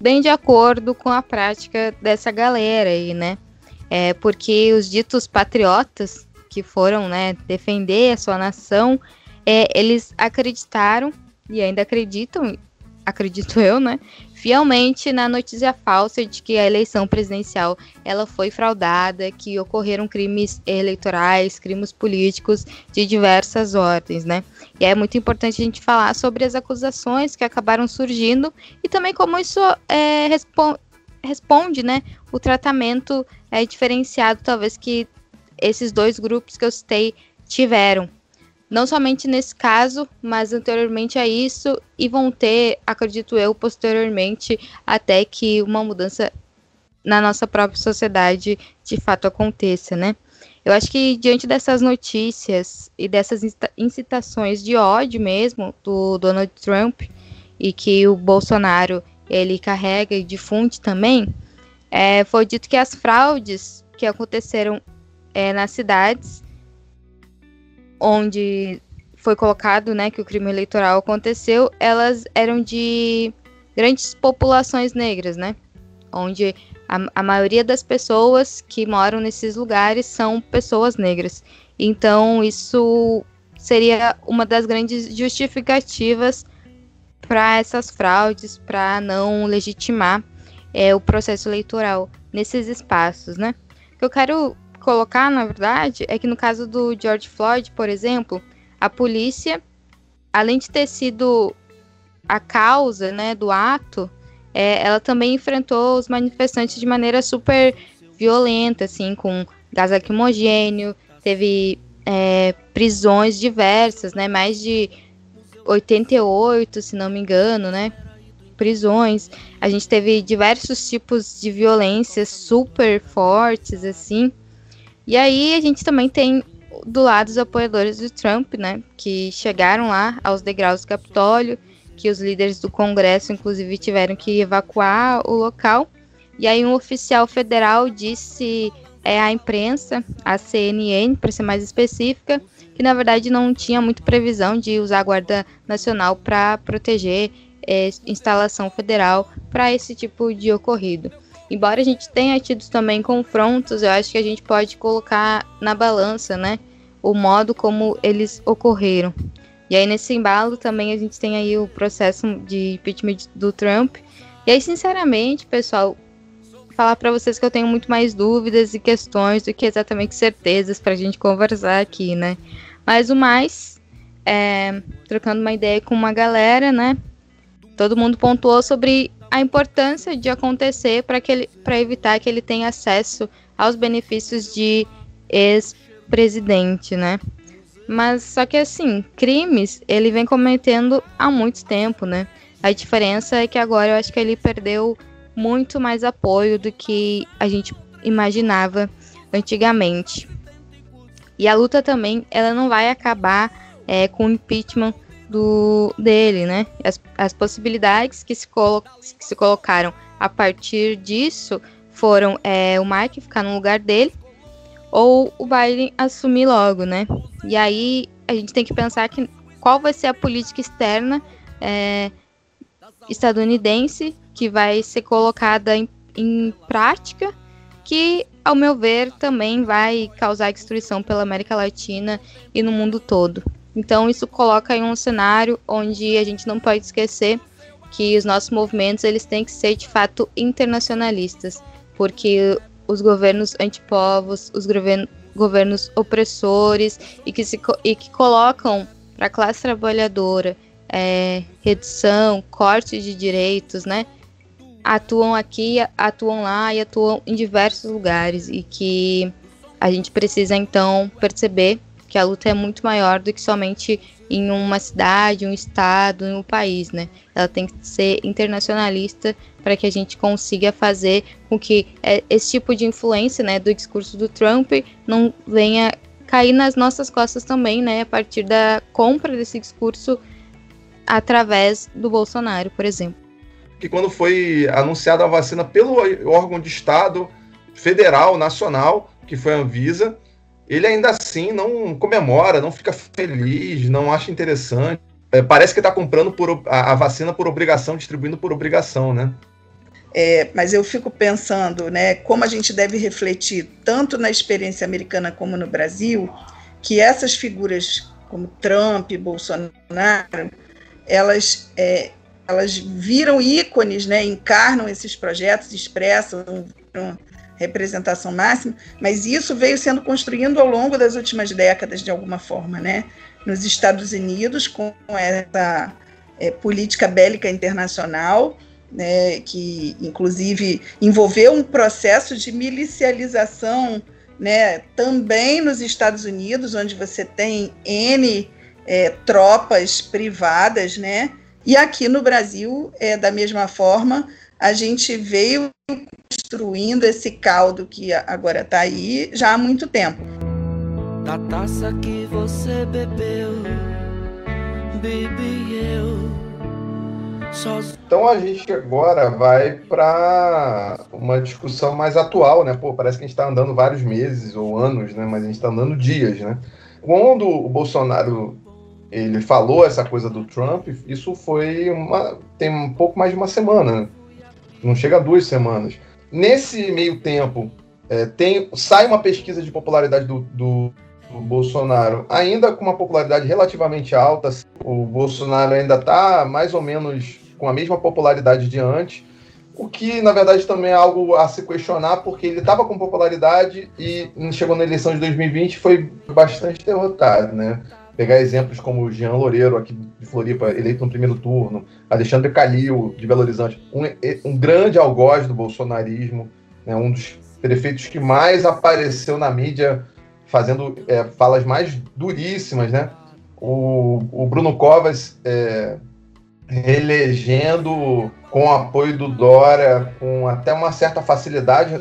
bem de acordo com a prática dessa galera aí, né? É, porque os ditos patriotas que foram, né, defender a sua nação, é, eles acreditaram e ainda acreditam, acredito eu, né, fielmente na notícia falsa de que a eleição presidencial ela foi fraudada, que ocorreram crimes eleitorais, crimes políticos de diversas ordens, né? E é muito importante a gente falar sobre as acusações que acabaram surgindo e também como isso é, respo responde, né? O tratamento é, diferenciado, talvez que esses dois grupos que eu citei tiveram não somente nesse caso, mas anteriormente a isso, e vão ter, acredito eu, posteriormente, até que uma mudança na nossa própria sociedade de fato aconteça, né? Eu acho que diante dessas notícias e dessas incitações de ódio mesmo do Donald Trump e que o Bolsonaro ele carrega e difunde também, é, foi dito que as fraudes que aconteceram é, nas cidades onde foi colocado, né, que o crime eleitoral aconteceu, elas eram de grandes populações negras, né? onde a, a maioria das pessoas que moram nesses lugares são pessoas negras. Então, isso seria uma das grandes justificativas para essas fraudes, para não legitimar é, o processo eleitoral nesses espaços, né? Eu quero colocar, na verdade, é que no caso do George Floyd, por exemplo, a polícia, além de ter sido a causa né, do ato, é, ela também enfrentou os manifestantes de maneira super violenta, assim, com gás lacrimogênio, teve é, prisões diversas, né, mais de 88, se não me engano, né, prisões. A gente teve diversos tipos de violências super fortes, assim. E aí a gente também tem do lado os apoiadores do Trump, né, que chegaram lá aos degraus do Capitólio que os líderes do Congresso, inclusive, tiveram que evacuar o local. E aí, um oficial federal disse é, à imprensa, a CNN, para ser mais específica, que na verdade não tinha muito previsão de usar a Guarda Nacional para proteger é, instalação federal para esse tipo de ocorrido. Embora a gente tenha tido também confrontos, eu acho que a gente pode colocar na balança, né, o modo como eles ocorreram. E aí, nesse embalo, também a gente tem aí o processo de impeachment do Trump. E aí, sinceramente, pessoal, falar para vocês que eu tenho muito mais dúvidas e questões do que exatamente certezas para a gente conversar aqui, né? Mas o mais, é, trocando uma ideia com uma galera, né? Todo mundo pontuou sobre a importância de acontecer para evitar que ele tenha acesso aos benefícios de ex-presidente, né? Mas só que assim, crimes ele vem cometendo há muito tempo, né? A diferença é que agora eu acho que ele perdeu muito mais apoio do que a gente imaginava antigamente. E a luta também, ela não vai acabar é, com o impeachment do dele, né? As, as possibilidades que se, colo que se colocaram a partir disso foram é, o Mike ficar no lugar dele ou o Biden assumir logo, né? E aí a gente tem que pensar que qual vai ser a política externa é, estadunidense que vai ser colocada em, em prática, que, ao meu ver, também vai causar destruição pela América Latina e no mundo todo. Então isso coloca em um cenário onde a gente não pode esquecer que os nossos movimentos eles têm que ser de fato internacionalistas, porque os governos antipovos, os governos, opressores e que, se, e que colocam para a classe trabalhadora é, redução, corte de direitos, né? Atuam aqui, atuam lá e atuam em diversos lugares e que a gente precisa então perceber que a luta é muito maior do que somente em uma cidade, um estado, um país, né? Ela tem que ser internacionalista para que a gente consiga fazer com que é, esse tipo de influência, né, do discurso do Trump não venha cair nas nossas costas também, né, a partir da compra desse discurso através do Bolsonaro, por exemplo. Que quando foi anunciada a vacina pelo órgão de Estado federal, nacional, que foi a Anvisa, ele ainda assim não comemora, não fica feliz, não acha interessante. É, parece que está comprando por, a, a, vacina por obrigação, distribuindo por obrigação, né? É, mas eu fico pensando, né, como a gente deve refletir tanto na experiência americana como no Brasil, que essas figuras como Trump, Bolsonaro, elas é, elas viram ícones, né, encarnam esses projetos, expressam, representação máxima, mas isso veio sendo construído ao longo das últimas décadas, de alguma forma, né? Nos Estados Unidos, com essa é, política bélica internacional, né, que inclusive envolveu um processo de milicialização né, também nos Estados Unidos, onde você tem N é, tropas privadas, né? E aqui no Brasil, é, da mesma forma, a gente veio construindo esse caldo que agora está aí já há muito tempo. Da taça que você bebeu, bebi eu. Então a gente agora vai para uma discussão mais atual, né? Pô, parece que a gente está andando vários meses ou anos, né? Mas a gente está andando dias, né? Quando o Bolsonaro ele falou essa coisa do Trump, isso foi uma tem um pouco mais de uma semana. Né? Não chega a duas semanas. Nesse meio tempo, é, tem, sai uma pesquisa de popularidade do, do, do, Bolsonaro, ainda com uma popularidade relativamente alta. O Bolsonaro ainda está mais ou menos com a mesma popularidade de antes, o que na verdade também é algo a se questionar, porque ele estava com popularidade e chegou na eleição de 2020 foi bastante derrotado, né? Pegar exemplos como Jean Loureiro, aqui de Floripa, eleito no primeiro turno, Alexandre Calil, de Belo Horizonte, um, um grande algoz do bolsonarismo, né, um dos prefeitos que mais apareceu na mídia fazendo é, falas mais duríssimas, né? O, o Bruno Covas é, reelegendo com o apoio do Dória, com até uma certa facilidade,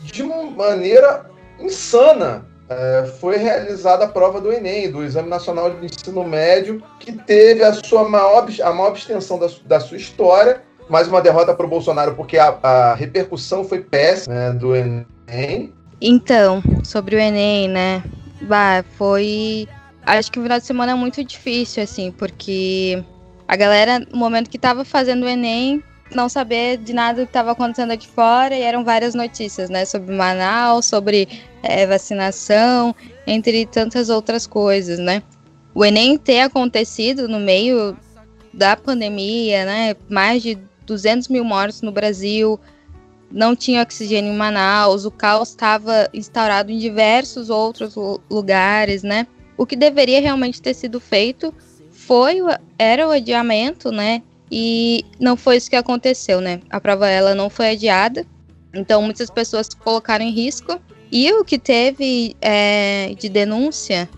de maneira insana é, foi realizada a prova do Enem, do Exame Nacional de Ensino Médio, que teve a sua maior, a maior abstenção da, da sua história. Mais uma derrota para o Bolsonaro, porque a, a, repercussão foi péssima né, do Enem. Então, sobre o Enem, né? Bah, foi. Acho que o final de semana é muito difícil, assim, porque a galera, no momento que estava fazendo o Enem, não saber de nada que estava acontecendo aqui fora e eram várias notícias, né, sobre Manaus, sobre é, vacinação, entre tantas outras coisas, né. O Enem ter acontecido no meio da pandemia, né, mais de 200 mil mortos no Brasil, não tinha oxigênio em Manaus, o caos estava instaurado em diversos outros lugares, né. O que deveria realmente ter sido feito foi era o adiamento, né, e não foi isso que aconteceu, né? A prova ela não foi adiada, então muitas pessoas colocaram em risco. E o que teve é, de denúncia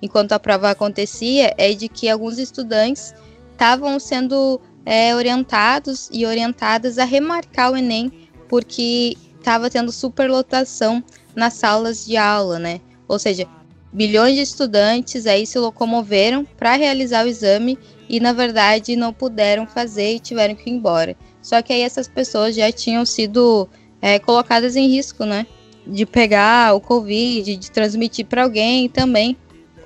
enquanto a prova acontecia é de que alguns estudantes estavam sendo é, orientados e orientadas a remarcar o Enem porque estava tendo superlotação nas salas de aula, né? Ou seja, bilhões de estudantes aí se locomoveram para realizar o exame e na verdade não puderam fazer e tiveram que ir embora. Só que aí essas pessoas já tinham sido é, colocadas em risco, né? De pegar o Covid, de transmitir para alguém também.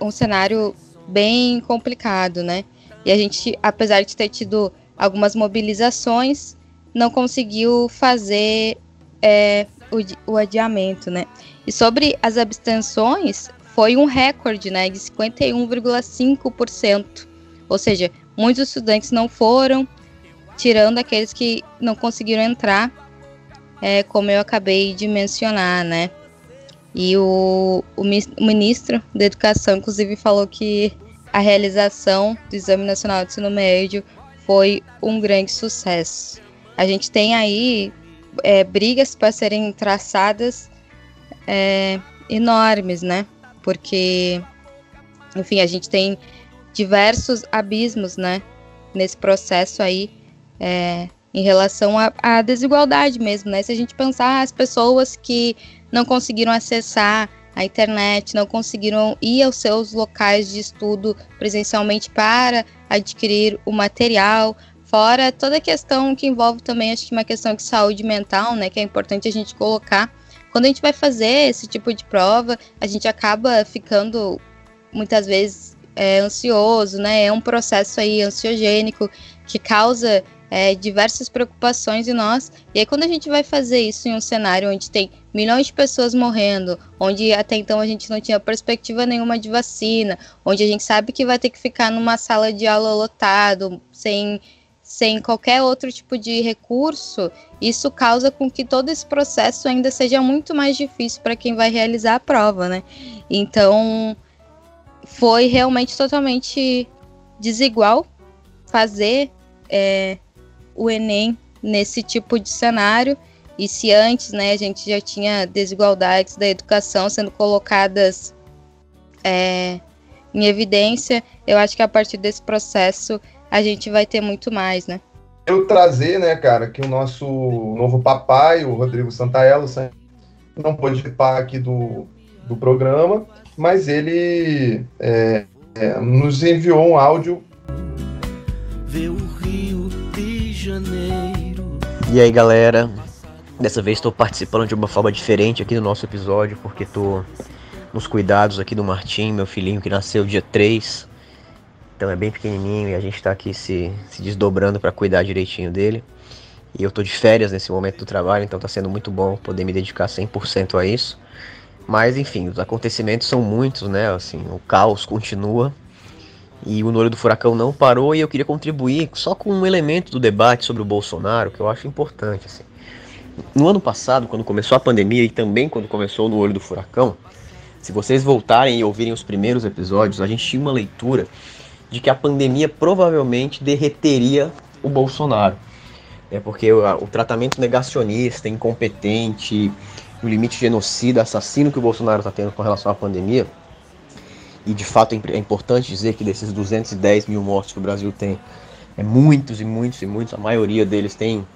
Um cenário bem complicado, né? E a gente, apesar de ter tido algumas mobilizações, não conseguiu fazer é, o, o adiamento, né? E sobre as abstenções, foi um recorde, né? De 51,5%. Ou seja, muitos estudantes não foram, tirando aqueles que não conseguiram entrar, é, como eu acabei de mencionar, né? E o, o, ministro da Educação, inclusive, falou que a realização do Exame Nacional de Ensino Médio foi um grande sucesso. A gente tem aí é, brigas para serem traçadas é, enormes, né? Porque, enfim, a gente tem diversos abismos, né, nesse processo aí, é, em relação à desigualdade mesmo, né? Se a gente pensar as pessoas que não conseguiram acessar a internet, não conseguiram ir aos seus locais de estudo presencialmente para adquirir o material, fora toda a questão que envolve também, acho que uma questão de saúde mental, né, que é importante a gente colocar. Quando a gente vai fazer esse tipo de prova, a gente acaba ficando muitas vezes é, ansioso, né? É um processo aí ansiogênico que causa é, diversas preocupações em nós. E aí, quando a gente vai fazer isso em um cenário onde tem milhões de pessoas morrendo, onde até então a gente não tinha perspectiva nenhuma de vacina, onde a gente sabe que vai ter que ficar numa sala de aula lotado, sem, sem qualquer outro tipo de recurso, isso causa com que todo esse processo ainda seja muito mais difícil para quem vai realizar a prova, né? Então, foi realmente totalmente desigual fazer é, o Enem nesse tipo de cenário. E se antes né, a gente já tinha desigualdades da educação sendo colocadas é, em evidência, eu acho que a partir desse processo a gente vai ter muito mais, né? Eu trazer, né, cara, que o nosso novo papai, o Rodrigo Santaello, não pôde participar aqui do, do programa, mas ele é, é, nos enviou um áudio. E aí galera, dessa vez estou participando de uma forma diferente aqui do nosso episódio, porque estou nos cuidados aqui do Martim, meu filhinho que nasceu dia 3. Então é bem pequenininho e a gente está aqui se, se desdobrando para cuidar direitinho dele. E eu tô de férias nesse momento do trabalho, então tá sendo muito bom poder me dedicar 100% a isso. Mas enfim, os acontecimentos são muitos, né? Assim, o caos continua e o olho do furacão não parou e eu queria contribuir só com um elemento do debate sobre o Bolsonaro que eu acho importante. Assim. No ano passado, quando começou a pandemia e também quando começou no olho do furacão, se vocês voltarem e ouvirem os primeiros episódios, a gente tinha uma leitura de que a pandemia provavelmente derreteria o Bolsonaro. É porque o, o tratamento negacionista, incompetente, o limite genocida, assassino que o Bolsonaro está tendo com relação à pandemia, e de fato é, é importante dizer que desses 210 mil mortos que o Brasil tem, é muitos e muitos e muitos, a maioria deles tem,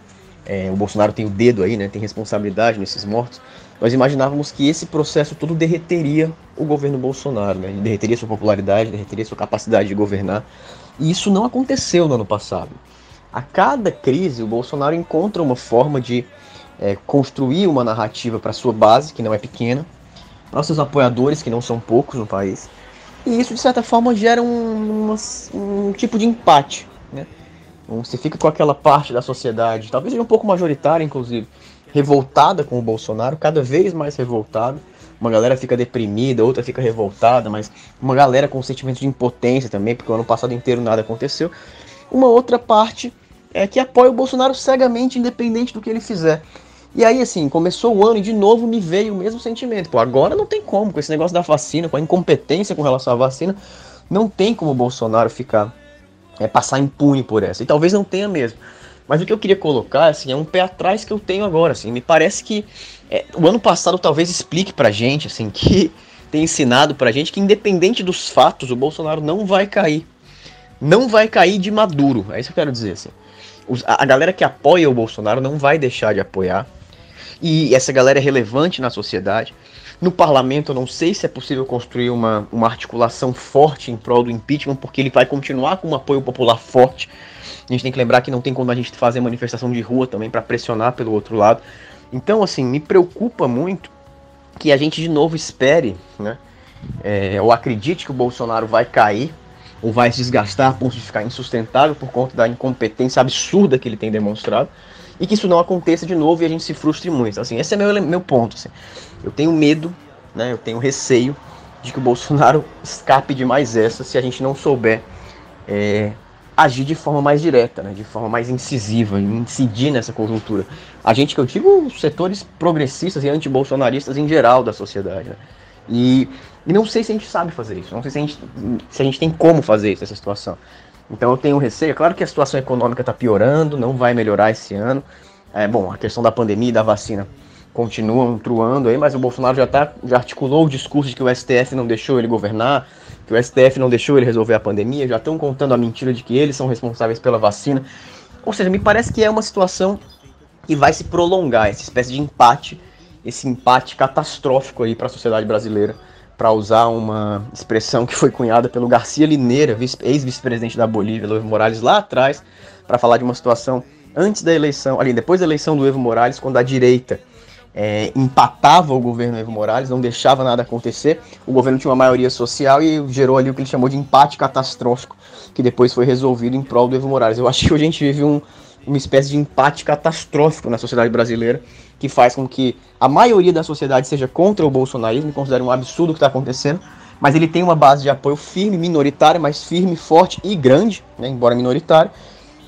é, o Bolsonaro tem o dedo aí, né, tem responsabilidade nesses mortos, nós imaginávamos que esse processo todo derreteria o governo Bolsonaro, né, derreteria sua popularidade, derreteria sua capacidade de governar, e isso não aconteceu no ano passado. A cada crise, o Bolsonaro encontra uma forma de é, construir uma narrativa para sua base, que não é pequena, para seus apoiadores, que não são poucos no país, e isso, de certa forma, gera um, um tipo de empate. Né? Você fica com aquela parte da sociedade, talvez seja um pouco majoritária, inclusive, revoltada com o Bolsonaro, cada vez mais revoltada. Uma galera fica deprimida, outra fica revoltada, mas uma galera com sentimento de impotência também, porque o ano passado inteiro nada aconteceu. Uma outra parte é que apoia o Bolsonaro cegamente, independente do que ele fizer. E aí, assim, começou o ano e de novo me veio o mesmo sentimento. Pô, agora não tem como, com esse negócio da vacina, com a incompetência com relação à vacina, não tem como o Bolsonaro ficar, é, passar impune por essa. E talvez não tenha mesmo. Mas o que eu queria colocar, assim, é um pé atrás que eu tenho agora, assim. Me parece que é, o ano passado talvez explique pra gente, assim, que tem ensinado pra gente que independente dos fatos, o Bolsonaro não vai cair. Não vai cair de maduro. É isso que eu quero dizer, assim. a galera que apoia o Bolsonaro não vai deixar de apoiar e essa galera é relevante na sociedade. No parlamento, eu não sei se é possível construir uma, uma articulação forte em prol do impeachment, porque ele vai continuar com um apoio popular forte. A gente tem que lembrar que não tem como a gente fazer manifestação de rua também para pressionar pelo outro lado. Então, assim, me preocupa muito que a gente de novo espere, né? É, ou acredite que o Bolsonaro vai cair ou vai se desgastar a ponto de ficar insustentável por conta da incompetência absurda que ele tem demonstrado e que isso não aconteça de novo e a gente se frustre muito. Assim, esse é meu, meu ponto. Assim. Eu tenho medo, né, eu tenho receio de que o Bolsonaro escape de mais essa se a gente não souber é, agir de forma mais direta, né, de forma mais incisiva, incidir nessa conjuntura. A gente que eu digo, setores progressistas e antibolsonaristas em geral da sociedade. Né? E, e não sei se a gente sabe fazer isso, não sei se a gente, se a gente tem como fazer isso, essa situação. Então eu tenho receio. É claro que a situação econômica está piorando, não vai melhorar esse ano. É, bom, a questão da pandemia e da vacina continuam truando aí, mas o Bolsonaro já, tá, já articulou o discurso de que o STF não deixou ele governar, que o STF não deixou ele resolver a pandemia, já estão contando a mentira de que eles são responsáveis pela vacina. Ou seja, me parece que é uma situação que vai se prolongar, essa espécie de empate, esse empate catastrófico aí para a sociedade brasileira para usar uma expressão que foi cunhada pelo Garcia Lineira, ex-vice-presidente da Bolívia, Evo Morales, lá atrás, para falar de uma situação antes da eleição, ali depois da eleição do Evo Morales, quando a direita é, empatava o governo Evo Morales, não deixava nada acontecer, o governo tinha uma maioria social e gerou ali o que ele chamou de empate catastrófico, que depois foi resolvido em prol do Evo Morales. Eu acho que hoje a gente vive um, uma espécie de empate catastrófico na sociedade brasileira, que faz com que a maioria da sociedade seja contra o bolsonarismo, considera um absurdo o que está acontecendo, mas ele tem uma base de apoio firme, minoritária, mas firme, forte e grande, né, embora minoritária,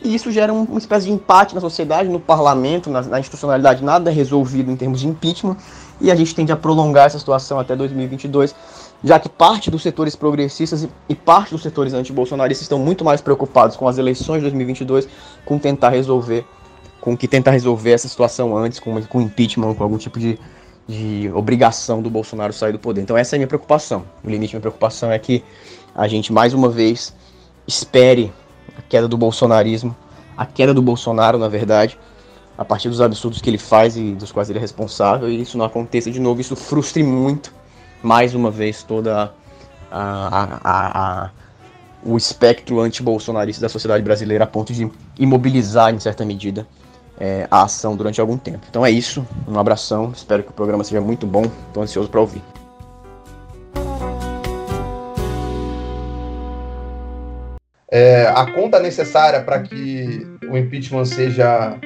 e isso gera um, uma espécie de empate na sociedade, no parlamento, na, na institucionalidade, nada é resolvido em termos de impeachment, e a gente tende a prolongar essa situação até 2022, já que parte dos setores progressistas e, parte dos setores antibolsonaristas estão muito mais preocupados com as eleições de 2022, com tentar resolver com que tentar resolver essa situação antes, com, com impeachment, com algum tipo de, de obrigação do Bolsonaro sair do poder. Então essa é a minha preocupação. O limite da minha preocupação é que a gente mais uma vez espere a queda do bolsonarismo, a queda do Bolsonaro, na verdade, a partir dos absurdos que ele faz e dos quais ele é responsável, e isso não aconteça de novo, isso frustre muito, mais uma vez, toda a, a, a, o espectro anti-bolsonarista da sociedade brasileira a ponto de imobilizar, em certa medida, é, a ação durante algum tempo. Então é isso, um abração, espero que o programa seja muito bom, estou ansioso para ouvir. É, a conta necessária para que o impeachment seja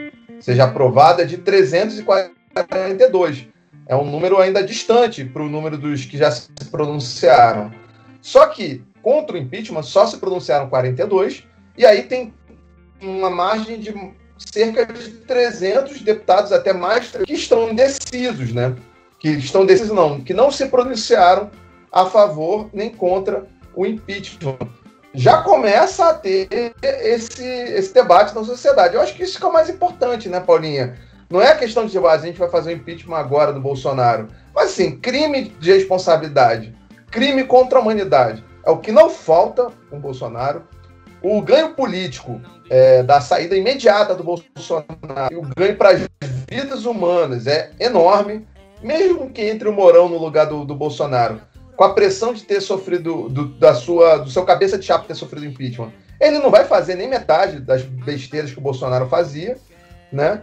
seja aprovada é de 342. É um número ainda distante para o número dos que já se pronunciaram. Só que contra o impeachment só se pronunciaram 42, e aí tem uma margem de cerca de 300 deputados, até mais, que estão indecisos, né? Que estão indecisos, não, que não se pronunciaram a favor nem contra o impeachment. Já começa a ter esse, esse debate na sociedade. Eu acho que isso que é o mais importante, né, Paulinha? Não é questão de, ah, a gente vai fazer o impeachment agora do Bolsonaro. Mas, sim, crime de responsabilidade, crime contra a humanidade. É o que não falta com o Bolsonaro. O ganho político é, da saída imediata do Bolsonaro e o ganho para as vidas humanas é enorme, mesmo que entre o Morão no lugar do, do Bolsonaro, com a pressão de ter sofrido do, da sua, do seu cabeça de chapa ter sofrido impeachment. Ele não vai fazer nem metade das besteiras que o Bolsonaro fazia, né?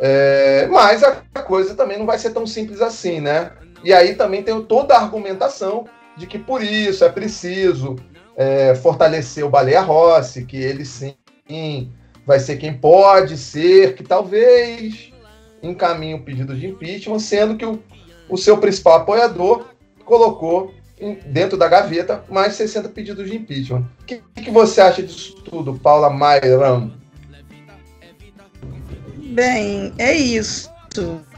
É, mas a coisa também não vai ser tão simples assim, né? E aí também tem toda a argumentação de que por isso é preciso é, fortalecer o Baleia Rossi, que ele sim vai ser quem pode ser, que talvez encaminhe o pedido de impeachment, sendo que o, o seu principal apoiador colocou em, dentro da gaveta mais 60 pedidos de impeachment. O que, que você acha disso tudo, Paula Mairam? Bem, é isso.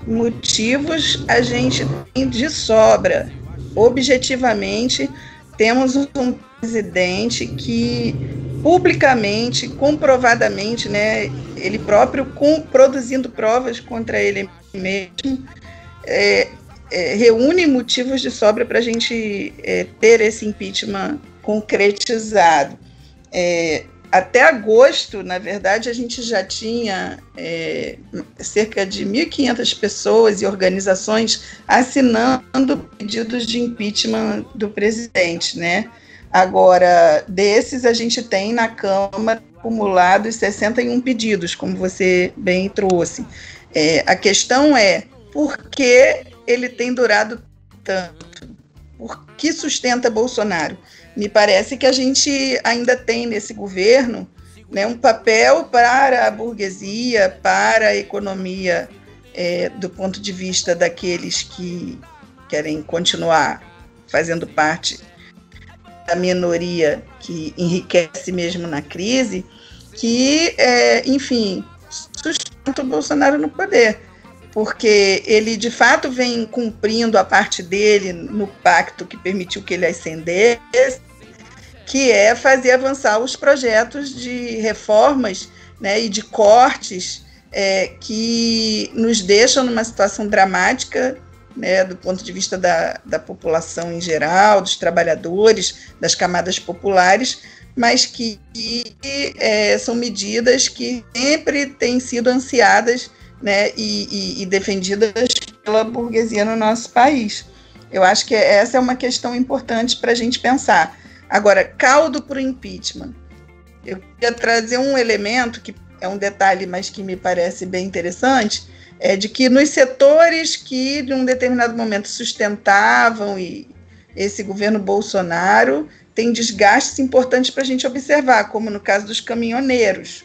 Motivos a gente tem de sobra. Objetivamente, temos um presidente que publicamente, comprovadamente, né, ele próprio com, produzindo provas contra ele mesmo, é, é, reúne motivos de sobra para a gente é, ter esse impeachment concretizado. É, até agosto, na verdade, a gente já tinha é, cerca de 1.500 pessoas e organizações assinando pedidos de impeachment do presidente, né? Agora, desses, a gente tem na Câmara acumulados 61 pedidos, como você bem trouxe. É, a questão é por que ele tem durado tanto? Por que sustenta Bolsonaro? Me parece que a gente ainda tem nesse governo né, um papel para a burguesia, para a economia, é, do ponto de vista daqueles que querem continuar fazendo parte da minoria que enriquece mesmo na crise, que, é, enfim, sustenta o Bolsonaro no poder. Porque ele, de fato, vem cumprindo a parte dele no pacto que permitiu que ele ascendesse, que é fazer avançar os projetos de reformas né, e de cortes é, que nos deixam numa situação dramática né, do ponto de vista da, da população em geral, dos trabalhadores, das camadas populares, mas que, que é, são medidas que sempre têm sido ansiadas né, e, e, e, defendidas pela burguesia no nosso país. Eu acho que essa é uma questão importante para a gente pensar. Agora, caldo para o impeachment. Eu queria trazer um elemento que é um detalhe, mas que me parece bem interessante, é de que nos setores que, de um determinado momento, sustentavam e esse governo Bolsonaro, tem desgastes importantes para a gente observar, como no caso dos caminhoneiros.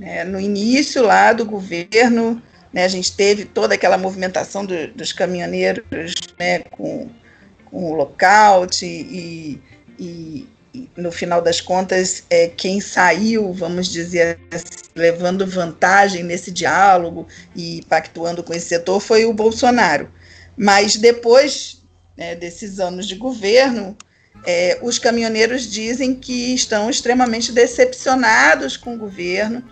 É, no início lá do governo, né, a gente teve toda aquela movimentação do, dos caminhoneiros né, com, com o lockout e, e, no final das contas, é, quem saiu, vamos dizer assim, levando vantagem nesse diálogo e pactuando com esse setor foi o Bolsonaro. Mas depois né, desses anos de governo, é, os caminhoneiros dizem que estão extremamente decepcionados com o governo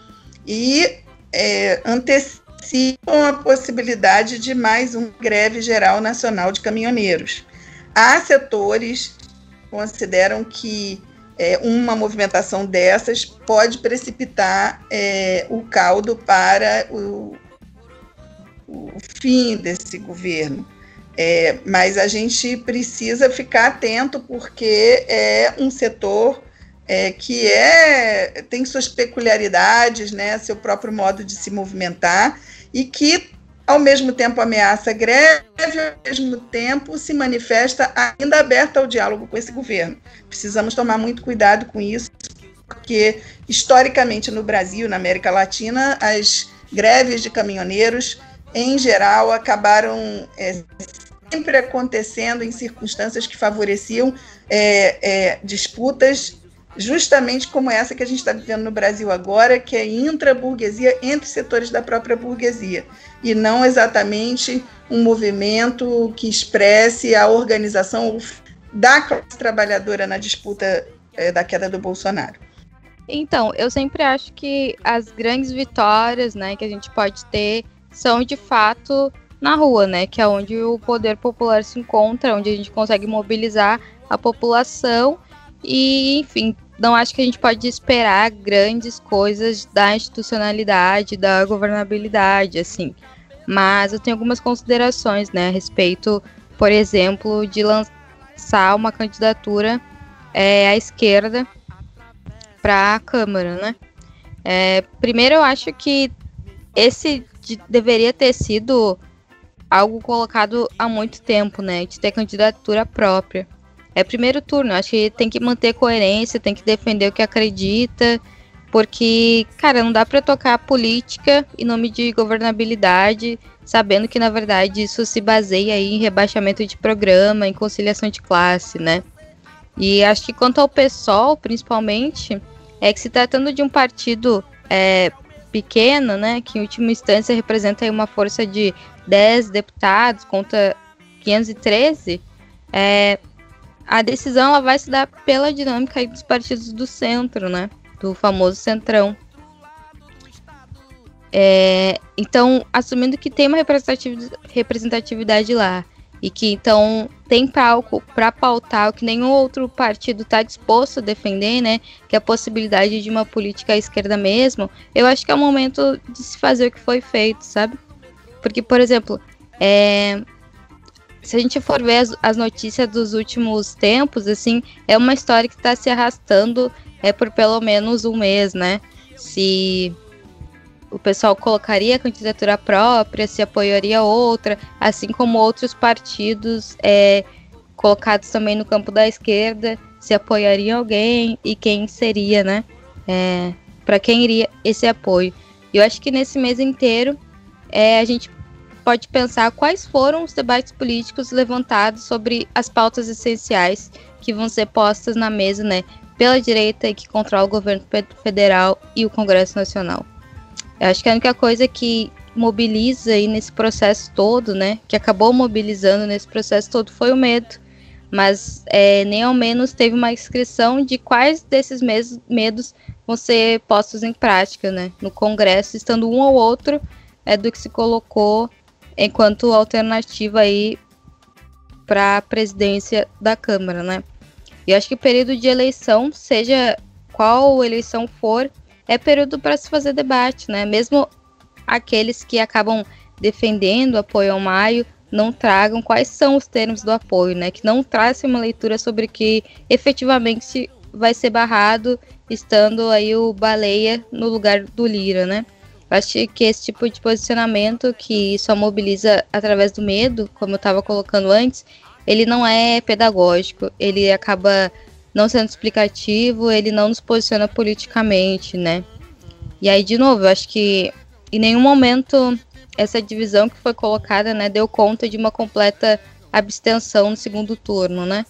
e é, antecipam a possibilidade de mais uma greve geral nacional de caminhoneiros. Há setores consideram que é, uma movimentação dessas pode precipitar é, o caldo para o, o, fim desse governo. É, mas a gente precisa ficar atento porque é um setor é, que é, tem suas peculiaridades, né, seu próprio modo de se movimentar e que ao mesmo tempo ameaça greve, ao mesmo tempo se manifesta ainda aberta ao diálogo com esse governo. Precisamos tomar muito cuidado com isso, porque historicamente no Brasil, na América Latina, as greves de caminhoneiros, em geral, acabaram é, sempre acontecendo em circunstâncias que favoreciam é, é, disputas justamente como essa que a gente está vivendo no Brasil agora, que é intra-burguesia entre setores da própria burguesia, e não exatamente um movimento que expresse a organização da classe trabalhadora na disputa é, da queda do Bolsonaro. Então, eu sempre acho que as grandes vitórias, né, que a gente pode ter são de fato na rua, né, que é onde o poder popular se encontra, onde a gente consegue mobilizar a população e, enfim, não acho que a gente pode esperar grandes coisas da institucionalidade, da governabilidade, assim. Mas eu tenho algumas considerações, né, a respeito, por exemplo, de lançar uma candidatura é, à esquerda para a Câmara, né? É, primeiro, eu acho que esse de, deveria ter sido algo colocado há muito tempo, né? De ter candidatura própria. É primeiro turno, acho que tem que manter coerência, tem que defender o que acredita, porque, cara, não dá para tocar política em nome de governabilidade, sabendo que na verdade isso se baseia aí em rebaixamento de programa, em conciliação de classe, né? E acho que quanto ao PSOL, principalmente, é que se tratando de um partido é, pequeno, né, que em última instância representa uma força de 10 deputados contra 513, é, a decisão ela vai se dar pela dinâmica dos partidos do centro, né, do famoso centrão. É, então, assumindo que tem uma representatividade lá e que então tem palco para pautar o que nenhum outro partido está disposto a defender, né? Que é a possibilidade de uma política à esquerda mesmo. Eu acho que é o momento de se fazer o que foi feito, sabe? Porque, por exemplo, é, se a gente for ver as, as, notícias dos últimos tempos, assim, é uma história que está se arrastando é por pelo menos um mês, né? Se o pessoal colocaria a candidatura própria, se apoiaria outra, assim como outros partidos é, colocados também no campo da esquerda, se apoiariam alguém e quem seria, né? É, para quem iria esse apoio. Eu acho que nesse mês inteiro é, a gente pode pensar quais foram os debates políticos levantados sobre as pautas essenciais que vão ser postas na mesa, né, pela direita e que controla o governo federal e o Congresso Nacional. Eu acho que a única coisa que mobiliza aí nesse processo todo, né, que acabou mobilizando nesse processo todo foi o medo, mas é, nem ao menos teve uma inscrição de quais desses medos vão ser postos em prática, né, no Congresso, estando um ou outro é do que se colocou enquanto alternativa aí para a presidência da Câmara, né. E acho que período de eleição, seja qual eleição for, é período para se fazer debate, né? Mesmo aqueles que acabam defendendo apoio ao Maio não tragam quais são os termos do apoio, né? Que não trazem uma leitura sobre que efetivamente vai ser barrado, estando aí o Baleia no lugar do Lira, né? Acho que esse tipo de posicionamento que só mobiliza através do medo, como eu estava colocando antes, ele não é pedagógico, ele acaba não sendo explicativo, ele não nos posiciona politicamente, né? E aí, de novo, eu acho que em nenhum momento essa divisão que foi colocada, né, deu conta de uma completa abstenção no segundo turno, né?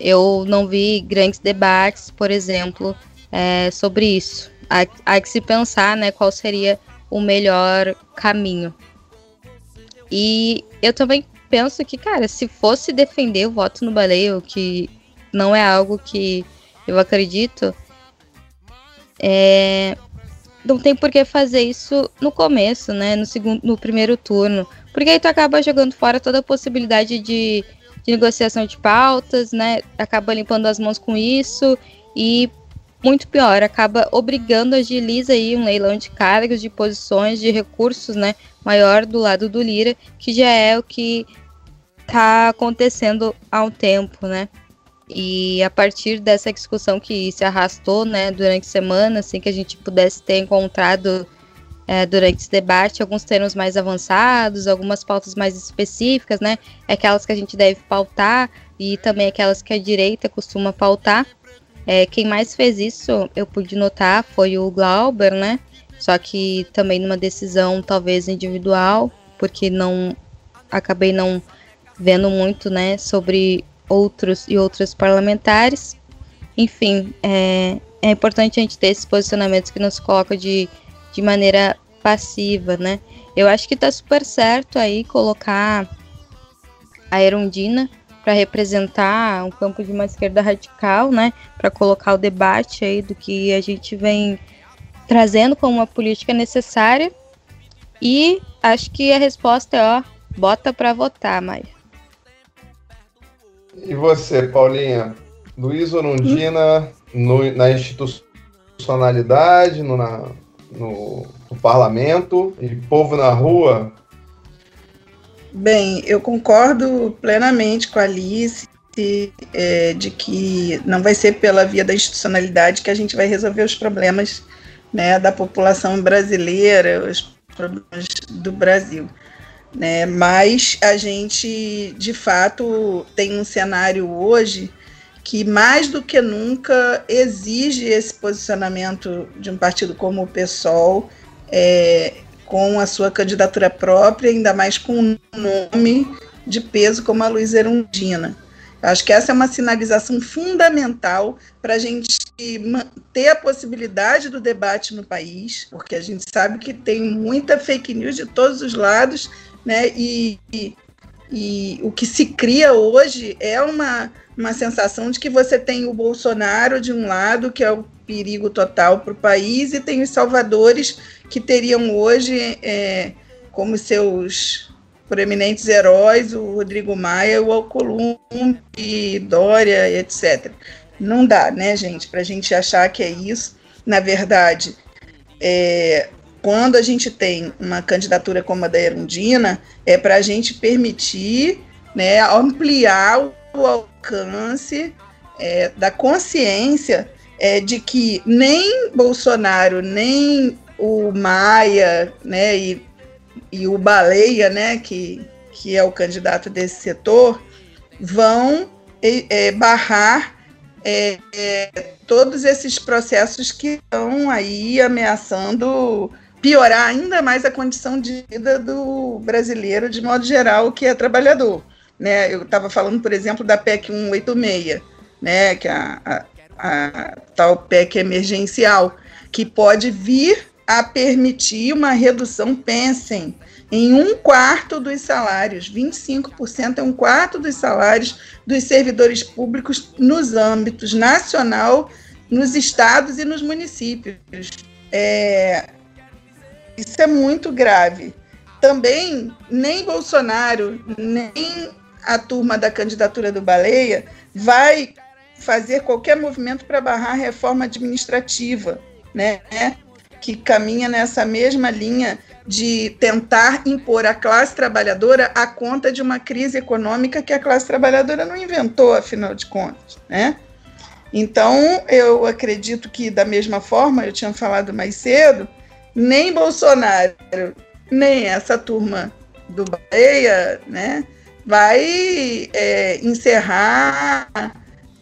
Eu não vi grandes debates, por exemplo, é, sobre isso. Há, que se pensar, né, qual seria o melhor caminho. E eu também penso que, cara, se fosse defender o voto no baleio, que não é algo que eu acredito, é, não tem por que fazer isso no começo, né? No segundo, no primeiro turno, porque aí tu acaba jogando fora toda a possibilidade de, de negociação de pautas, né? Acaba limpando as mãos com isso e muito pior, acaba obrigando agiliza aí um leilão de cargos, de posições, de recursos, né? Maior do lado do Lira, que já é o que tá acontecendo há um tempo, né? E a partir dessa discussão que se arrastou né, durante semana, assim, que a gente pudesse ter encontrado é, durante esse debate alguns termos mais avançados, algumas pautas mais específicas, né? Aquelas que a gente deve pautar e também aquelas que a direita costuma pautar. É, quem mais fez isso, eu pude notar, foi o Glauber, né? Só que também numa decisão talvez individual, porque não acabei não vendo muito, né, sobre outros e outras parlamentares. Enfim, é, é importante a gente ter esses posicionamentos que nos coloca de, de maneira passiva, né? Eu acho que tá super certo aí colocar a Erundina para representar um campo de uma esquerda radical, né? Para colocar o debate aí do que a gente vem trazendo como uma política necessária. E acho que a resposta é, ó, bota para votar, Maia. E você, Paulinha? Luiz Orundina no, na institucionalidade, no, na, no, no parlamento e povo na rua? Bem, eu concordo plenamente com a Alice é, de que não vai ser pela via da institucionalidade que a gente vai resolver os problemas né, da população brasileira, os problemas do Brasil. Né? Mas a gente, de fato, tem um cenário hoje que mais do que nunca exige esse posicionamento de um partido como o PSOL, é, com a sua candidatura própria, ainda mais com um nome de peso como a Luiz Erundina. Acho que essa é uma sinalização fundamental para a gente ter a possibilidade do debate no país, porque a gente sabe que tem muita fake news de todos os lados, né? E, e, e o que se cria hoje é uma, uma sensação de que você tem o Bolsonaro de um lado, que é o perigo total para o país, e tem os salvadores que teriam hoje é, como seus proeminentes heróis o Rodrigo Maia, o Alcolumbre, Dória, etc. Não dá, né, gente, para a gente achar que é isso. Na verdade, é, quando a gente tem uma candidatura como a da Erundina, é para a gente permitir né, ampliar o alcance é, da consciência é, de que nem Bolsonaro, nem o Maia, né, e, e o Baleia, né, que, que é o candidato desse setor, vão é, barrar é, é, todos esses processos que estão aí ameaçando piorar ainda mais a condição de vida do brasileiro, de modo geral, que é trabalhador. Né? Eu estava falando, por exemplo, da PEC 186, né? que é a, a, a tal PEC emergencial, que pode vir a permitir uma redução, pensem, em um quarto dos salários, 25% é um quarto dos salários dos servidores públicos nos âmbitos nacional, nos estados e nos municípios. É, isso é muito grave. Também nem Bolsonaro, nem a turma da candidatura do Baleia vai fazer qualquer movimento para barrar a reforma administrativa, né? que caminha nessa mesma linha de tentar impor à classe trabalhadora a conta de uma crise econômica que a classe trabalhadora não inventou, afinal de contas, né? Então, eu acredito que, da mesma forma, eu tinha falado mais cedo, nem Bolsonaro, nem essa turma do Bahia, né, vai é, encerrar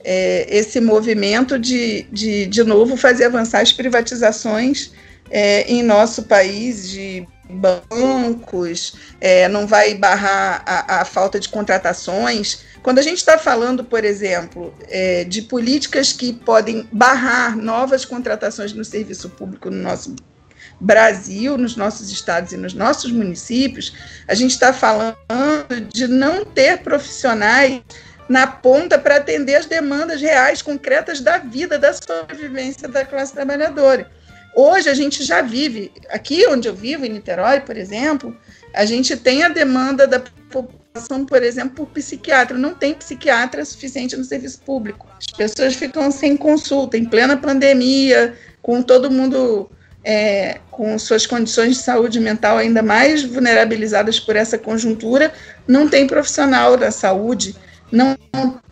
é, esse movimento de, de, de novo, fazer avançar as privatizações é, em nosso país de bancos, é, não vai barrar a, a, falta de contratações. Quando a gente está falando, por exemplo, é, de políticas que podem barrar novas contratações no serviço público no nosso Brasil, nos nossos estados e nos nossos municípios, a gente está falando de não ter profissionais na ponta para atender as demandas reais, concretas da vida, da sobrevivência da classe trabalhadora. Hoje a gente já vive, aqui onde eu vivo, em Niterói, por exemplo, a gente tem a demanda da população, por exemplo, por psiquiatra. Não tem psiquiatra suficiente no serviço público. As pessoas ficam sem consulta, em plena pandemia, com todo mundo é, com suas condições de saúde mental ainda mais vulnerabilizadas por essa conjuntura, não tem profissional da saúde, não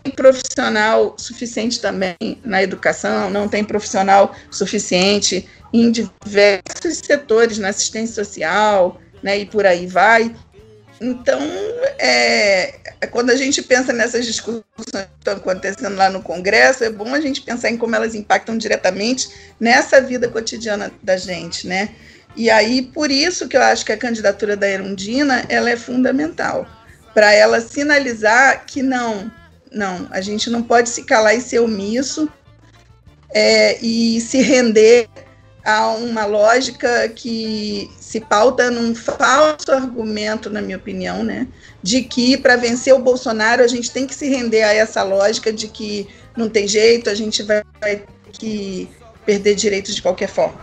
tem profissional suficiente também na educação, não tem profissional suficiente em diversos setores, na assistência social, né, e por aí vai. Então, é, quando a gente pensa nessas discussões que estão acontecendo lá no Congresso, é bom a gente pensar em como elas impactam diretamente nessa vida cotidiana da gente, né? E aí, por isso que eu acho que a candidatura da Erundina ela é fundamental, para ela sinalizar que não, não, a gente não pode se calar e ser omisso é, e se render a uma lógica que se pauta num falso argumento, na minha opinião, né, de que para vencer o Bolsonaro a gente tem que se render a essa lógica de que não tem jeito, a gente vai, vai que perder direitos de qualquer forma.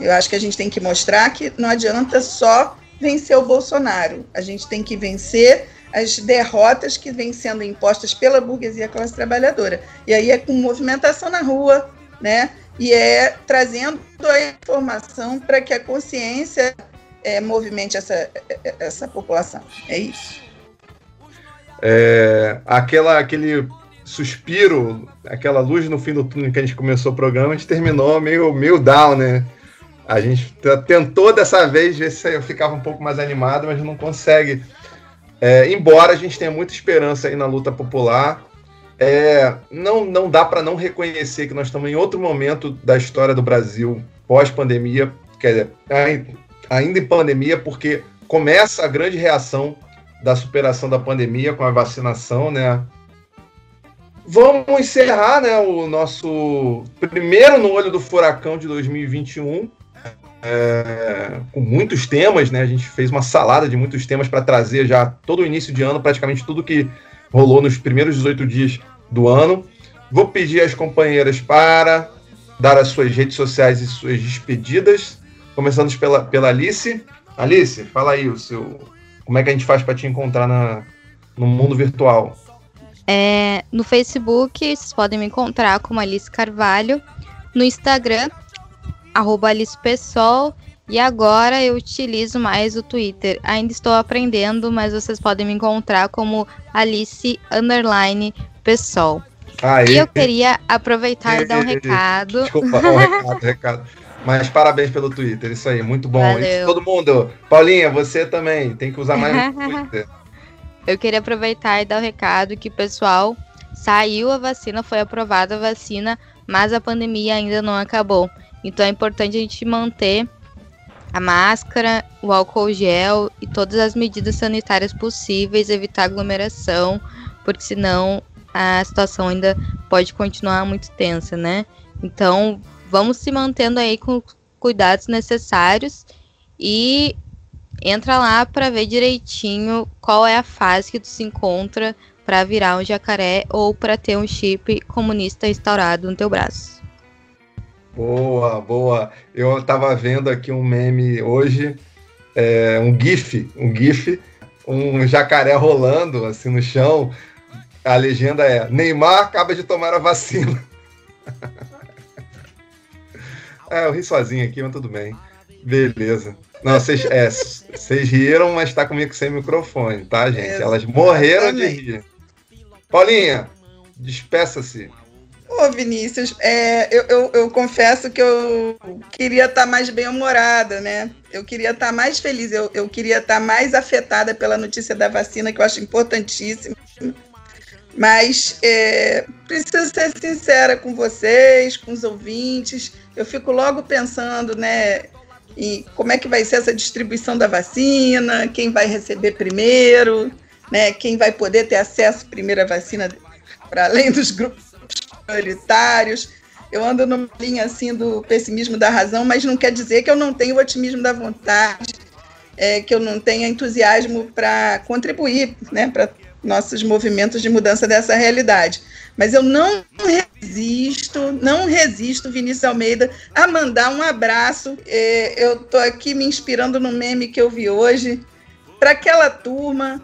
Eu acho que a gente tem que mostrar que não adianta só vencer o Bolsonaro, a gente tem que vencer as derrotas que vêm sendo impostas pela burguesia classe trabalhadora. E aí é com movimentação na rua, né? E é trazendo a informação para que a consciência é, movimente essa, essa população. É isso. É, aquela, aquele suspiro, aquela luz no fim do túnel que a gente começou o programa, a gente terminou meio, meio down, né? A gente tentou dessa vez ver se eu ficava um pouco mais animado, mas não consegue. É, embora a gente tenha muita esperança aí na luta popular, é, não, não dá para não reconhecer que nós estamos em outro momento da história do Brasil pós-pandemia, quer dizer, ainda em pandemia, porque começa a grande reação da superação da pandemia com a vacinação, né? Vamos encerrar, né, o nosso primeiro no olho do furacão de 2021, é, com muitos temas, né? A gente fez uma salada de muitos temas para trazer já todo o início de ano, praticamente tudo que rolou nos primeiros 18 dias do ano. Vou pedir às companheiras para dar as suas redes sociais e suas despedidas, começando pela, pela Alice. Alice, fala aí o seu, como é que a gente faz para te encontrar na, no mundo virtual? É, no Facebook, vocês podem me encontrar como Alice Carvalho. No Instagram, arroba Alice Pessoal. E agora eu utilizo mais o Twitter. Ainda estou aprendendo, mas vocês podem me encontrar como Alice Underline Pessoal. E eu queria aproveitar e dar um recado. Desculpa, um recado, recado. Mas parabéns pelo Twitter, isso aí, muito bom. Isso, todo mundo. Paulinha, você também tem que usar mais o Twitter. Eu queria aproveitar e dar o um recado que, pessoal, saiu a vacina, foi aprovada a vacina, mas a pandemia ainda não acabou. Então é importante a gente manter a máscara, o álcool gel e todas as medidas sanitárias possíveis, evitar aglomeração, porque senão a situação ainda pode continuar muito tensa, né? Então, vamos se mantendo aí com cuidados necessários e entra lá para ver direitinho qual é a fase que tu se encontra para virar um jacaré ou para ter um chip comunista instaurado no teu braço. Boa, boa. Eu estava vendo aqui um meme hoje, é, um GIF, um GIF, um jacaré rolando assim no chão. A legenda é: Neymar acaba de tomar a vacina. é, eu ri sozinho aqui, mas tudo bem. Beleza. Não, vocês é, riram, mas está comigo sem microfone, tá, gente? Elas morreram de rir. Paulinha, despeça-se. Ô, Vinícius, é, eu, eu, eu, confesso que eu queria estar tá mais bem-humorada, né? Eu queria estar tá mais feliz, eu, eu queria estar tá mais afetada pela notícia da vacina, que eu acho importantíssima. Mas é, preciso ser sincera com vocês, com os ouvintes. Eu fico logo pensando, né, em como é que vai ser essa distribuição da vacina, quem vai receber primeiro, né, quem vai poder ter acesso à vacina para além dos grupos prioritários. Eu ando numa linha assim do pessimismo da razão, mas não quer dizer que eu não tenho o otimismo da vontade, é, que eu não tenha entusiasmo para contribuir né, para nossos movimentos de mudança dessa realidade. Mas eu não resisto, não resisto, Vinícius Almeida, a mandar um abraço. É, eu estou aqui me inspirando no meme que eu vi hoje, para aquela turma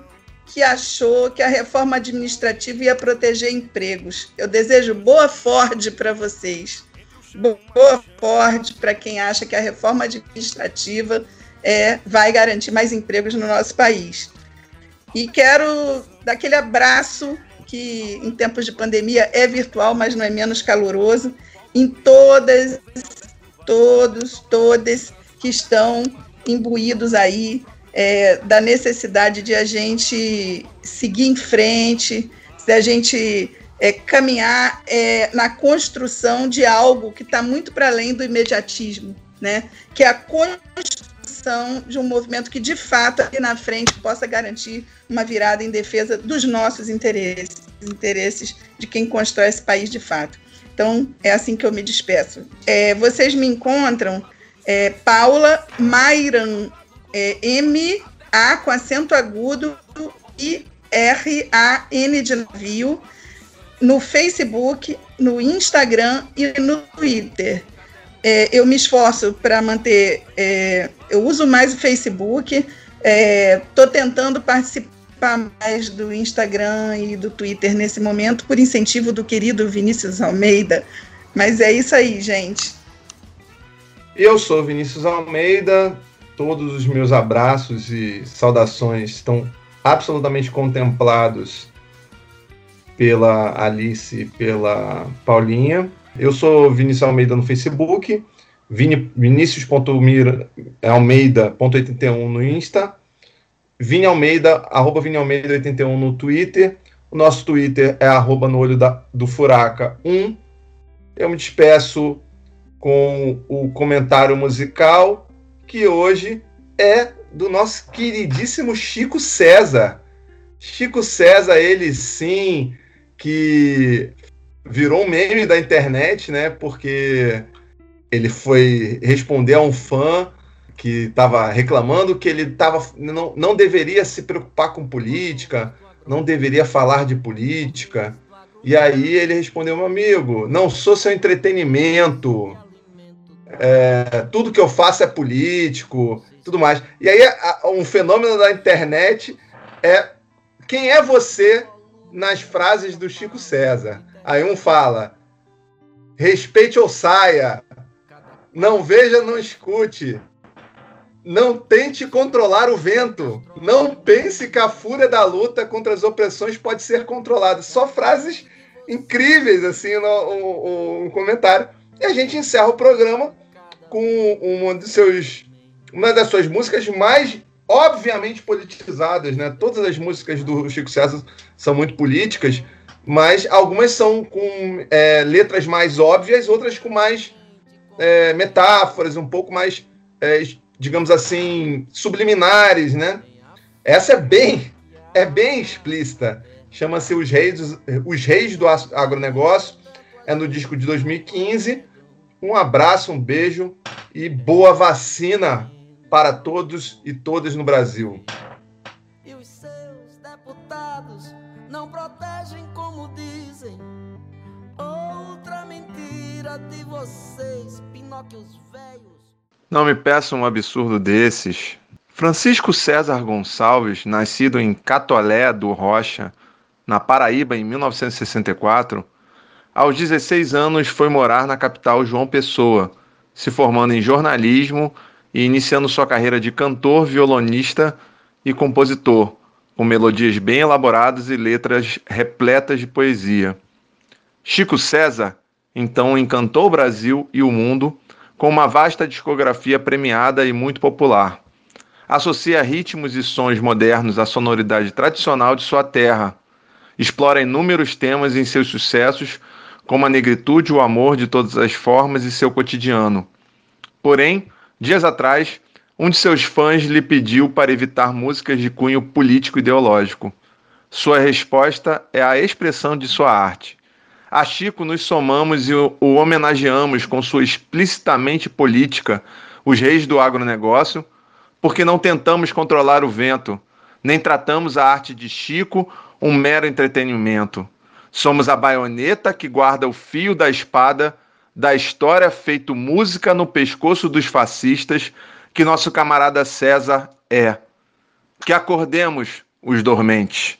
que achou que a reforma administrativa ia proteger empregos. Eu desejo boa Ford para vocês. Boa Ford para quem acha que a reforma administrativa é, vai garantir mais empregos no nosso país. E quero dar aquele abraço que em tempos de pandemia é virtual, mas não é menos caloroso, em todas, todos, todas que estão imbuídos aí é, da necessidade de a gente seguir em frente, de a gente é, caminhar é, na construção de algo que está muito para além do imediatismo, né? que é a construção de um movimento que, de fato, ali na frente possa garantir uma virada em defesa dos nossos interesses, interesses de quem constrói esse país de fato. Então, é assim que eu me despeço. É, vocês me encontram, é, Paula Mairan, é, M-A com acento agudo e R-A-N de navio, no Facebook, no Instagram e no Twitter. É, eu me esforço para manter. É, eu uso mais o Facebook, estou é, tentando participar mais do Instagram e do Twitter nesse momento, por incentivo do querido Vinícius Almeida. Mas é isso aí, gente. Eu sou Vinícius Almeida, todos os meus abraços e saudações estão absolutamente contemplados pela Alice e pela Paulinha. Eu sou Vinícius Almeida no Facebook, vinicius.almeida.81 no Insta, Vini Almeida, arroba Vini Almeida 81 no Twitter. O nosso Twitter é arroba no olho da, do Furaca 1. Eu me despeço com o comentário musical, que hoje é do nosso queridíssimo Chico César. Chico César, ele sim, que virou um meme da internet, né? Porque ele foi responder a um fã que estava reclamando que ele tava, não, não deveria se preocupar com política, não deveria falar de política. E aí ele respondeu, meu amigo, não sou seu entretenimento. É, tudo que eu faço é político, tudo mais. E aí um fenômeno da internet é quem é você nas frases do Chico César. Aí um fala: respeite ou saia, não veja, não escute, não tente controlar o vento, não pense que a fúria da luta contra as opressões pode ser controlada. Só frases incríveis assim no, comentário. E a gente encerra o programa com uma, dos seus, uma das suas músicas mais obviamente politizadas, né? Todas as músicas do Chico César são muito políticas, mas algumas são com é, letras mais óbvias, outras com mais é, metáforas, um pouco mais, é, digamos assim, subliminares, né? Essa é bem, é bem explícita. Chama-se Os Reis, Os Reis do Agronegócio. É no disco de 2015. Um abraço, um beijo e boa vacina para todos e todas no Brasil. E os seus deputados não protegem como dizem. Outra mentira de vocês, Pinóquios velhos. Não me peçam um absurdo desses. Francisco César Gonçalves, nascido em Catolé do Rocha, na Paraíba, em 1964, aos 16 anos foi morar na capital João Pessoa, se formando em jornalismo e iniciando sua carreira de cantor, violonista e compositor, com melodias bem elaboradas e letras repletas de poesia. Chico César, então, encantou o Brasil e o mundo com uma vasta discografia premiada e muito popular. Associa ritmos e sons modernos à sonoridade tradicional de sua terra. Explora inúmeros temas em seus sucessos, como a negritude, o amor de todas as formas e seu cotidiano. Porém, Dias atrás, um de seus fãs lhe pediu para evitar músicas de cunho político-ideológico. Sua resposta é a expressão de sua arte. A Chico nos somamos e o, homenageamos com sua explicitamente política, os reis do agronegócio, porque não tentamos controlar o vento, nem tratamos a arte de Chico um mero entretenimento. Somos a baioneta que guarda o fio da espada da história feito música no pescoço dos fascistas que nosso camarada César é. Que acordemos os dormentes.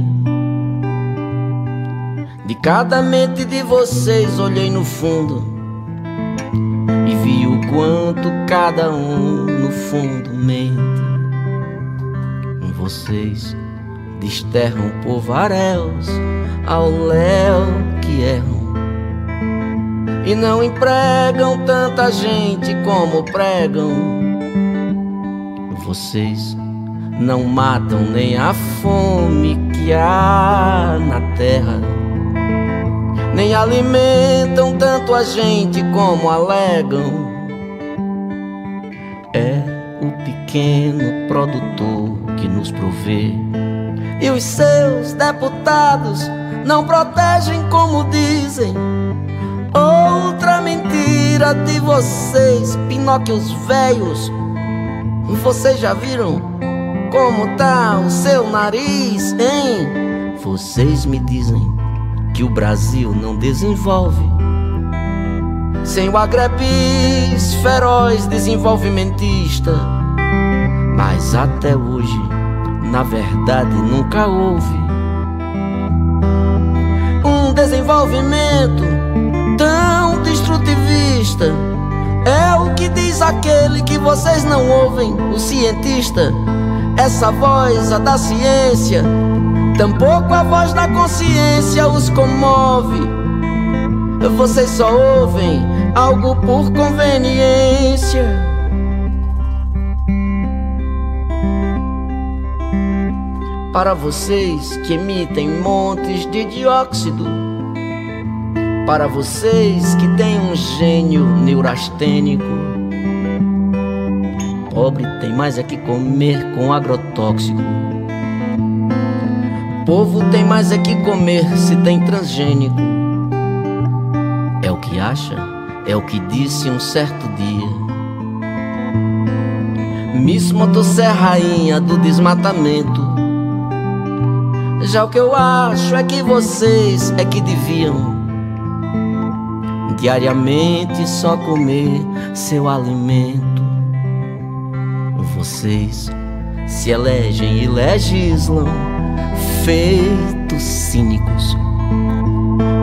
Cada mente de vocês olhei no fundo e vi o quanto cada um no fundo mente. Vocês desterram povaréus ao léu que erram e não empregam tanta gente como pregam. Vocês não matam nem a fome que há na terra, nem alimentam tanto a gente como alegam. É o pequeno produtor que nos provê e os seus deputados não protegem como dizem. Outra mentira de vocês, Pinóquios velhos. Vocês já viram como tá o seu nariz, hein? Vocês me dizem que o Brasil não desenvolve sem o agrepis feroz desenvolvimentista. Mas até hoje na verdade nunca houve um desenvolvimento tão destrutivista. É o que diz aquele que vocês não ouvem, o cientista. Essa voz, a da ciência, tampouco a voz da consciência os comove. Vocês só ouvem algo por conveniência. Para vocês que emitem montes de dióxido, para vocês que têm um gênio neurastênico, pobre tem mais é que comer com agrotóxico. Povo tem mais é que comer se tem transgênico. É o que acha, é o que disse um certo dia. Miss Motosserra, rainha do desmatamento. Já o que eu acho é que vocês é que deviam diariamente só comer seu alimento. Vocês se elegem e legislam feitos cínicos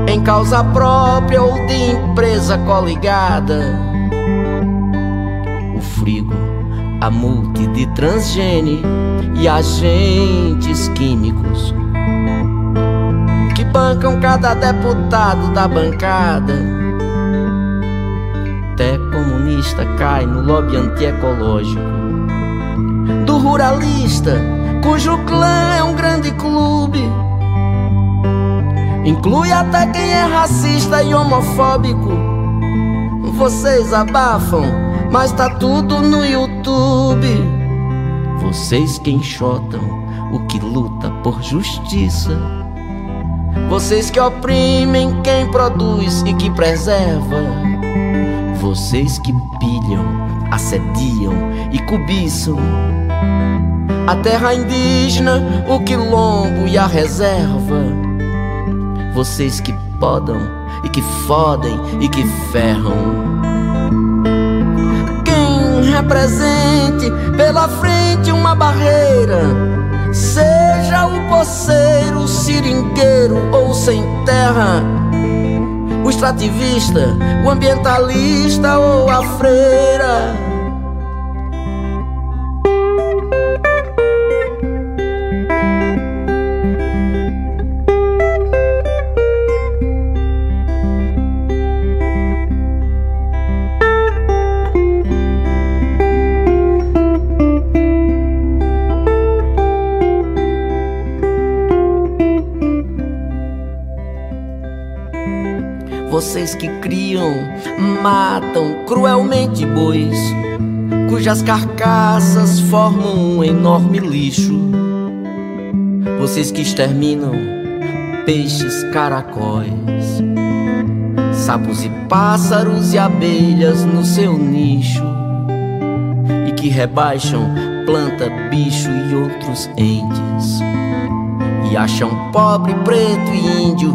em causa própria ou de empresa coligada. O frigo, a multi de transgene e agentes químicos bancam cada deputado da bancada. Até comunista cai no lobby antiecológico. Do ruralista, cujo clã é um grande clube. Inclui até quem é racista e homofóbico. Vocês abafam, mas tá tudo no YouTube. Vocês que enxotam o que luta por justiça. Vocês que oprimem quem produz e que preserva. Vocês que pilham, assediam e cobiçam. A terra indígena, o quilombo e a reserva. Vocês que podam e que fodem e que ferram. Quem represente pela frente uma barreira Seja o poceiro, o seringueiro ou sem terra, o extrativista, o ambientalista ou a freira. Vocês que criam, matam cruelmente bois, cujas carcaças formam um enorme lixo. Vocês que exterminam peixes, caracóis, sapos e pássaros e abelhas no seu nicho, e que rebaixam planta, bicho e outros entes, e acham pobre, preto e índio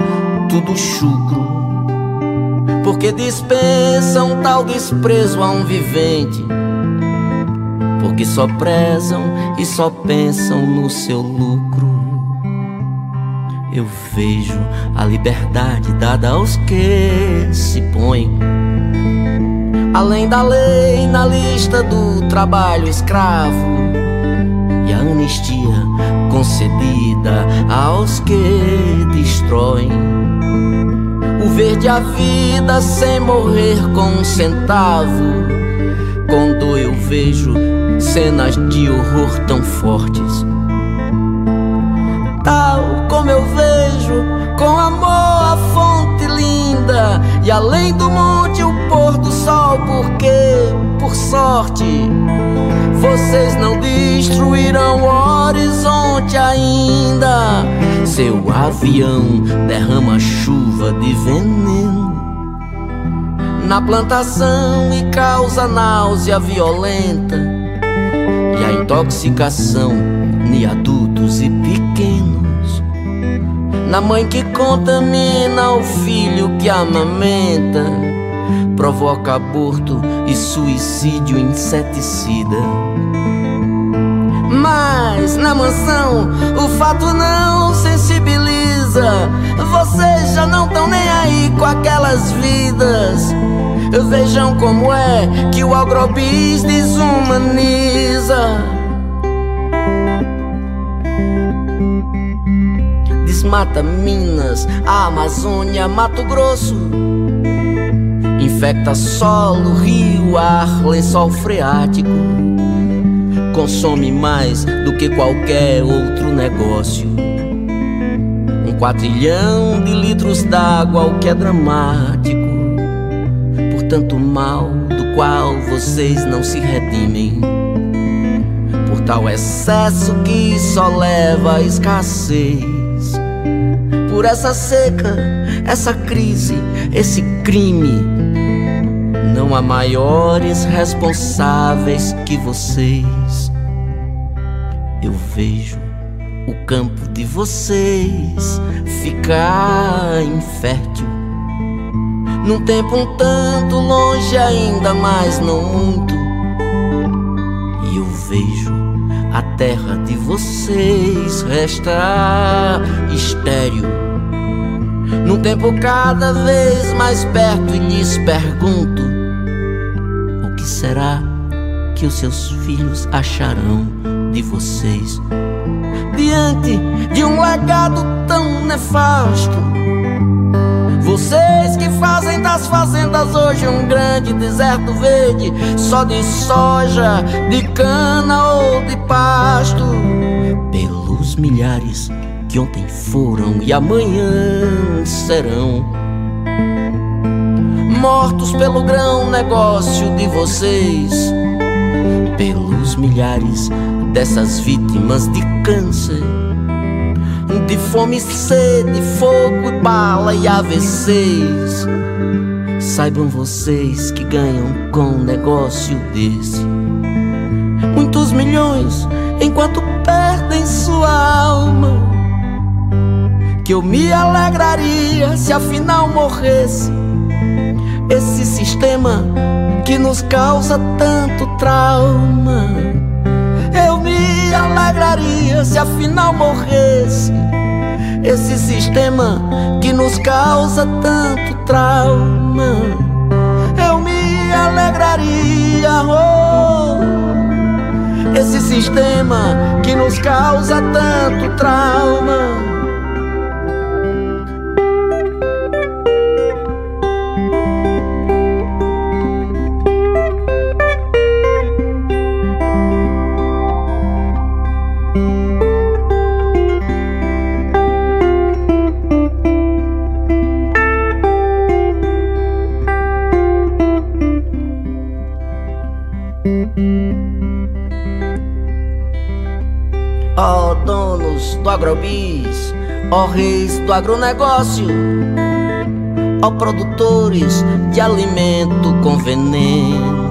tudo chucro, porque dispensam tal desprezo a um vivente. Porque só prezam e só pensam no seu lucro. Eu vejo a liberdade dada aos que se põem. Além da lei na lista do trabalho escravo. E a anistia concedida aos que destroem o verde a vida sem morrer com um centavo. Quando eu vejo cenas de horror tão fortes. Tal como eu vejo com amor a fonte linda e além do monte o pôr do sol, porque por sorte vocês não destruirão o horizonte ainda. Seu avião derrama chuva de veneno na plantação e causa náusea violenta e a intoxicação em adultos e pequenos. Na mãe que contamina o filho que amamenta, provoca aborto suicídio inseticida. Mas na mansão o fato não sensibiliza. Vocês já não estão nem aí com aquelas vidas. Vejam como é que o agrobis desumaniza. Desmata Minas, a Amazônia, Mato Grosso. Infecta solo, rio, ar, lençol freático. Consome mais do que qualquer outro negócio. Um quatrilhão de litros d'água, o que é dramático tanto mal do qual vocês não se redimem. Por tal excesso que só leva à escassez. Por essa seca, essa crise, esse crime. Não há maiores responsáveis que vocês. Eu vejo o campo de vocês ficar infértil num tempo um tanto longe ainda, mas não muito. E eu vejo a terra de vocês restar estéreo. Num tempo cada vez mais perto e lhes pergunto: que será que os seus filhos acharão de vocês? Diante de um legado tão nefasto vocês que fazem das fazendas hoje um grande deserto verde, só de soja, de cana ou de pasto. Pelos milhares que ontem foram e amanhã serão. Mortos pelo grão negócio de vocês, pelos milhares dessas vítimas de câncer de fome, sede, fogo e bala e AVCs. Saibam vocês que ganham com um negócio desse muitos milhões enquanto perdem sua alma. Que eu me alegraria se afinal morresse esse sistema que nos causa tanto trauma. Eu me alegraria se afinal morresse esse sistema que nos causa tanto trauma. Eu me alegraria, oh, esse sistema que nos causa tanto trauma. Ó reis do agronegócio, ó produtores de alimento com veneno